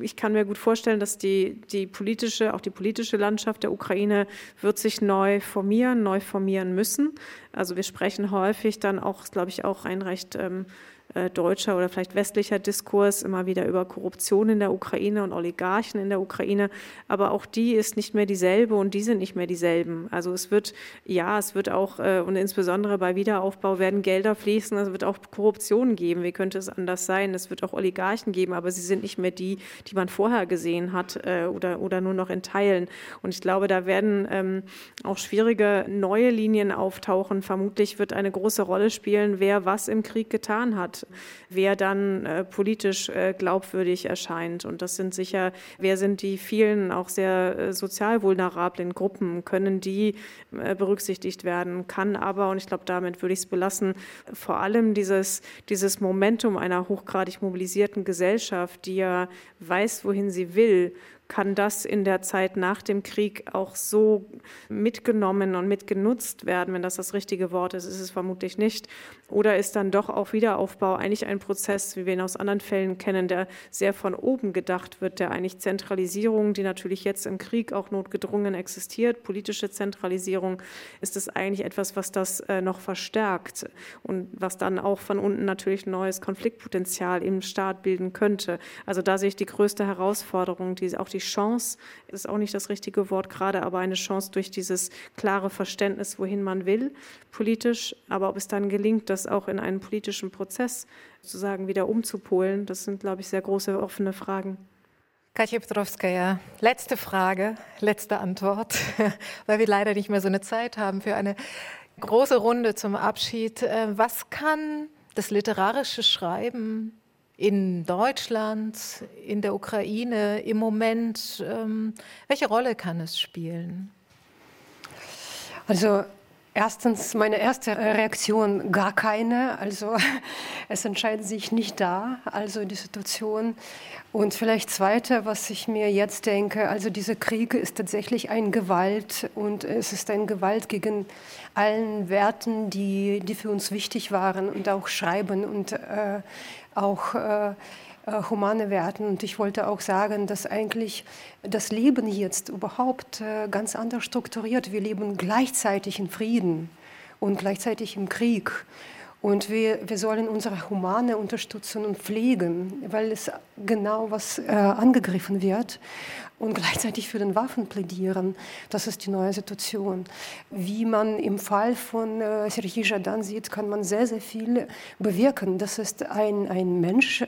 ich kann mir gut vorstellen, dass die, die politische, auch die politische Landschaft der Ukraine wird sich neu formieren, neu formieren müssen. Also wir sprechen häufig dann auch, glaube ich, auch ein recht ähm, äh, deutscher oder vielleicht westlicher Diskurs immer wieder über Korruption in der Ukraine und Oligarchen in der Ukraine. Aber auch die ist nicht mehr dieselbe und die sind nicht mehr dieselben. Also es wird, ja, es wird auch, äh, und insbesondere bei Wiederaufbau werden Gelder fließen, es wird auch Korruption geben. Wie könnte es anders sein? Es wird auch Oligarchen geben, aber sie sind nicht mehr die, die man vorher gesehen hat äh, oder, oder nur noch in Teilen. Und ich glaube, da werden ähm, auch schwierige neue Linien auftauchen. Vermutlich wird eine große Rolle spielen, wer was im Krieg getan hat wer dann äh, politisch äh, glaubwürdig erscheint. Und das sind sicher, wer sind die vielen auch sehr äh, sozial vulnerablen Gruppen, können die äh, berücksichtigt werden, kann aber, und ich glaube, damit würde ich es belassen, vor allem dieses, dieses Momentum einer hochgradig mobilisierten Gesellschaft, die ja weiß, wohin sie will, kann das in der Zeit nach dem Krieg auch so mitgenommen und mitgenutzt werden, wenn das das richtige Wort ist, ist es vermutlich nicht. Oder ist dann doch auch Wiederaufbau eigentlich ein Prozess, wie wir ihn aus anderen Fällen kennen, der sehr von oben gedacht wird, der eigentlich Zentralisierung, die natürlich jetzt im Krieg auch notgedrungen existiert, politische Zentralisierung, ist es eigentlich etwas, was das äh, noch verstärkt und was dann auch von unten natürlich neues Konfliktpotenzial im Staat bilden könnte. Also da sehe ich die größte Herausforderung, die auch die Chance, ist auch nicht das richtige Wort gerade, aber eine Chance durch dieses klare Verständnis, wohin man will, politisch. Aber ob es dann gelingt, das auch in einen politischen Prozess sozusagen wieder umzupolen, das sind, glaube ich, sehr große offene Fragen. Katja Petrovskaya, letzte Frage, letzte Antwort, weil wir leider nicht mehr so eine Zeit haben für eine große Runde zum Abschied. Äh, was kann das literarische Schreiben in Deutschland, in der Ukraine im Moment? Ähm, welche Rolle kann es spielen? Also Erstens, meine erste Reaktion gar keine. Also es entscheidet sich nicht da, also die Situation. Und vielleicht zweite, was ich mir jetzt denke, also dieser Krieg ist tatsächlich ein Gewalt und es ist ein Gewalt gegen allen Werten, die, die für uns wichtig waren und auch Schreiben und äh, auch äh, äh, humane Werten. Und ich wollte auch sagen, dass eigentlich das Leben jetzt überhaupt äh, ganz anders strukturiert. Wir leben gleichzeitig in Frieden und gleichzeitig im Krieg. Und wir, wir sollen unsere Humane unterstützen und pflegen, weil es genau was äh, angegriffen wird und gleichzeitig für den Waffen plädieren. Das ist die neue Situation. Wie man im Fall von äh, Sergei Jadan sieht, kann man sehr, sehr viel bewirken. Das ist ein, ein Mensch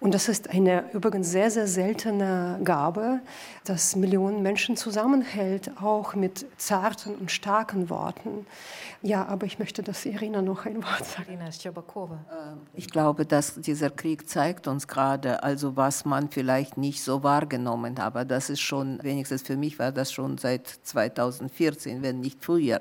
und das ist eine übrigens sehr, sehr seltene Gabe, dass Millionen Menschen zusammenhält, auch mit zarten und starken Worten. Ja, aber ich möchte, dass Irina noch ein Wort sagt. Ähm, ich glaube, dass dieser Krieg zeigt uns gerade, also was man vielleicht nicht so wahrgenommen hat, aber das ist schon, wenigstens für mich war das schon seit 2014, wenn nicht früher,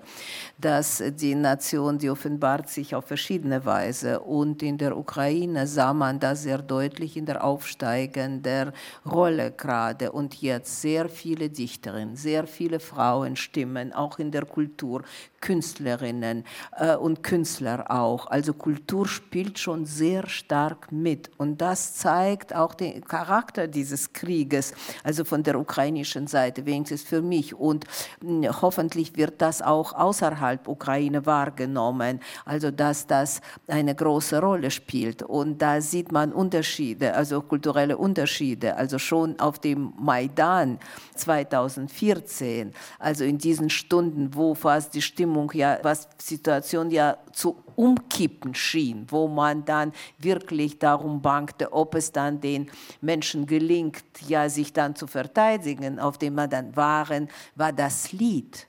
dass die Nation, die offenbart sich auf verschiedene Weise. Und in der Ukraine sah man das sehr deutlich in der aufsteigenden Rolle gerade. Und jetzt sehr viele Dichterinnen, sehr viele Frauenstimmen, auch in der Kultur, Künstlerinnen äh, und Künstler auch. Also Kultur spielt schon sehr stark mit und das zeigt auch den Charakter dieses Krieges, also von der ukrainischen Seite, wenigstens für mich. Und mh, hm, hoffentlich wird das auch außerhalb Ukraine wahrgenommen, also dass das eine große Rolle spielt. Und da sieht man Unterschiede, also kulturelle Unterschiede, also schon auf dem Maidan 2014, also in diesen Stunden, wo fast die Stimmung ja, was Situation ja zu umkippen schien, wo man dann wirklich darum bangte, ob es dann den Menschen gelingt, ja, sich dann zu verteidigen, auf dem man dann waren, war das Lied,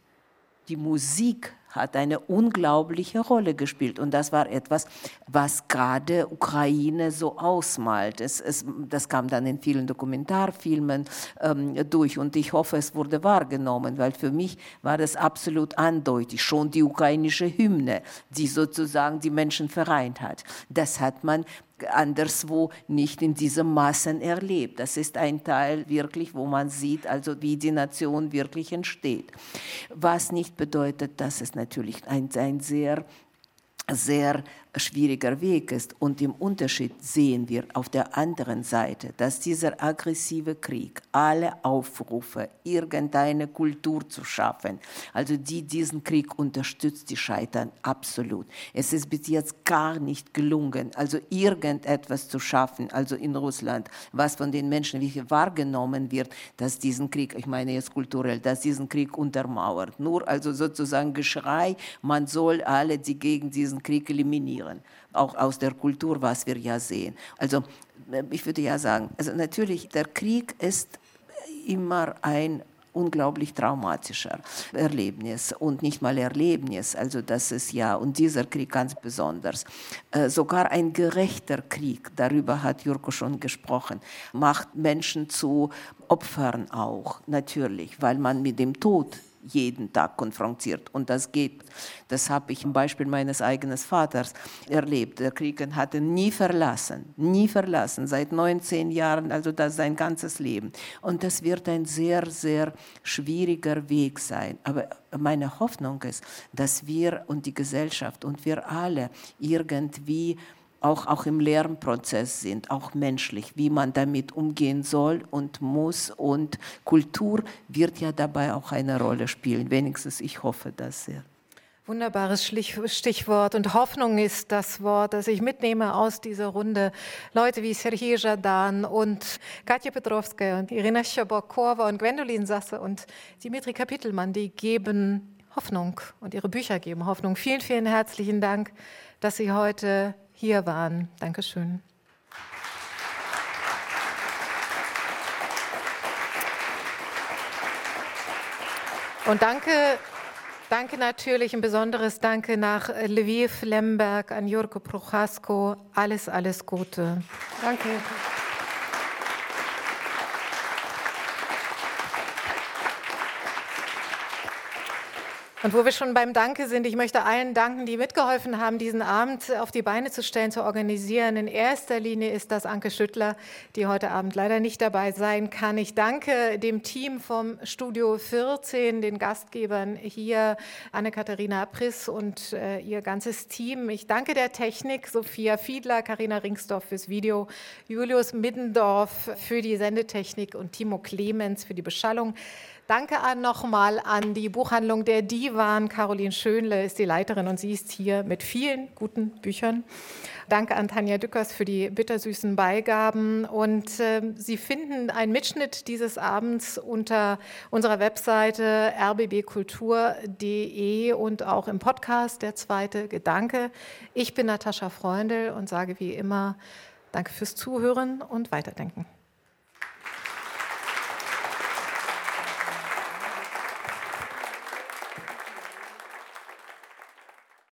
die Musik hat eine unglaubliche Rolle gespielt. Und das war etwas, was gerade Ukraine so ausmalt. Es, es, das kam dann in vielen Dokumentarfilmen ähm, durch und ich hoffe, es wurde wahrgenommen, weil für mich war das absolut eindeutig. Schon die ukrainische Hymne, die sozusagen die Menschen vereint hat. Das hat man anderswo nicht in diesem Massen erlebt. Das ist ein Teil wirklich, wo man sieht, also wie die Nation wirklich entsteht. Was nicht bedeutet, dass es natürlich ein, ein sehr sehr schwieriger Weg ist. Und im Unterschied sehen wir auf der anderen Seite, dass dieser aggressive Krieg alle Aufrufe, irgendeine Kultur zu schaffen, also die diesen Krieg unterstützt, die scheitern absolut. Es ist bis jetzt gar nicht gelungen, also irgendetwas zu schaffen, also in Russland, was von den Menschen wie wahrgenommen wird, dass diesen Krieg, ich meine jetzt kulturell, dass diesen Krieg untermauert. Nur also sozusagen Geschrei, man soll alle, die gegen diesen Krieg eliminieren integrieren, auch aus der Kultur, was wir ja sehen. Also äh, ich würde ja sagen, also natürlich, der Krieg ist immer ein unglaublich traumatischer Erlebnis und nicht mal Erlebnis, also das ist ja, und dieser Krieg ganz besonders, äh, sogar ein gerechter Krieg, darüber hat Jurko schon gesprochen, macht Menschen zu Opfern auch, natürlich, weil man mit dem Tod jeden Tag konfrontiert. Und das geht. Das habe ich im Beispiel meines eigenen Vaters erlebt. Der Krieg hat ihn nie verlassen, nie verlassen, seit 19 Jahren, also das sein ganzes Leben. Und das wird ein sehr, sehr schwieriger Weg sein. Aber meine Hoffnung ist, dass wir und die Gesellschaft und wir alle irgendwie auch, auch im Lernprozess sind, auch menschlich, wie man damit umgehen soll und muss. Und Kultur wird ja dabei auch eine Rolle spielen. Wenigstens ich hoffe das sehr. Wunderbares Stichwort und Hoffnung ist das Wort, das ich mitnehme aus dieser Runde. Leute wie Sergei Jadan und Katja Petrovskaya und Irina Schabokorova und Gwendolin Sasse und Dimitri Kapitelmann, die geben Hoffnung und ihre Bücher geben Hoffnung. Vielen, vielen herzlichen Dank, dass Sie heute hier waren. Dankeschön. Und danke, danke natürlich, ein besonderes Danke nach Lviv, Lemberg, an Jurko Prochasko. Alles, alles Gute. Danke. Und wo wir schon beim Danke sind, ich möchte allen danken, die mitgeholfen haben, diesen Abend auf die Beine zu stellen, zu organisieren. In erster Linie ist das Anke Schüttler, die heute Abend leider nicht dabei sein kann. Ich danke dem Team vom Studio 14, den Gastgebern hier, Anne-Katharina Priss und äh, ihr ganzes Team. Ich danke der Technik, Sophia Fiedler, Karina Ringsdorf fürs Video, Julius Middendorf für die Sendetechnik und Timo Clemens für die Beschallung. Danke nochmal an die Buchhandlung Der Divan. Caroline Schönle ist die Leiterin und sie ist hier mit vielen guten Büchern. Danke an Tanja Dückers für die bittersüßen Beigaben. Und äh, Sie finden einen Mitschnitt dieses Abends unter unserer Webseite rbbkultur.de und auch im Podcast Der zweite Gedanke. Ich bin Natascha Freundl und sage wie immer Danke fürs Zuhören und Weiterdenken.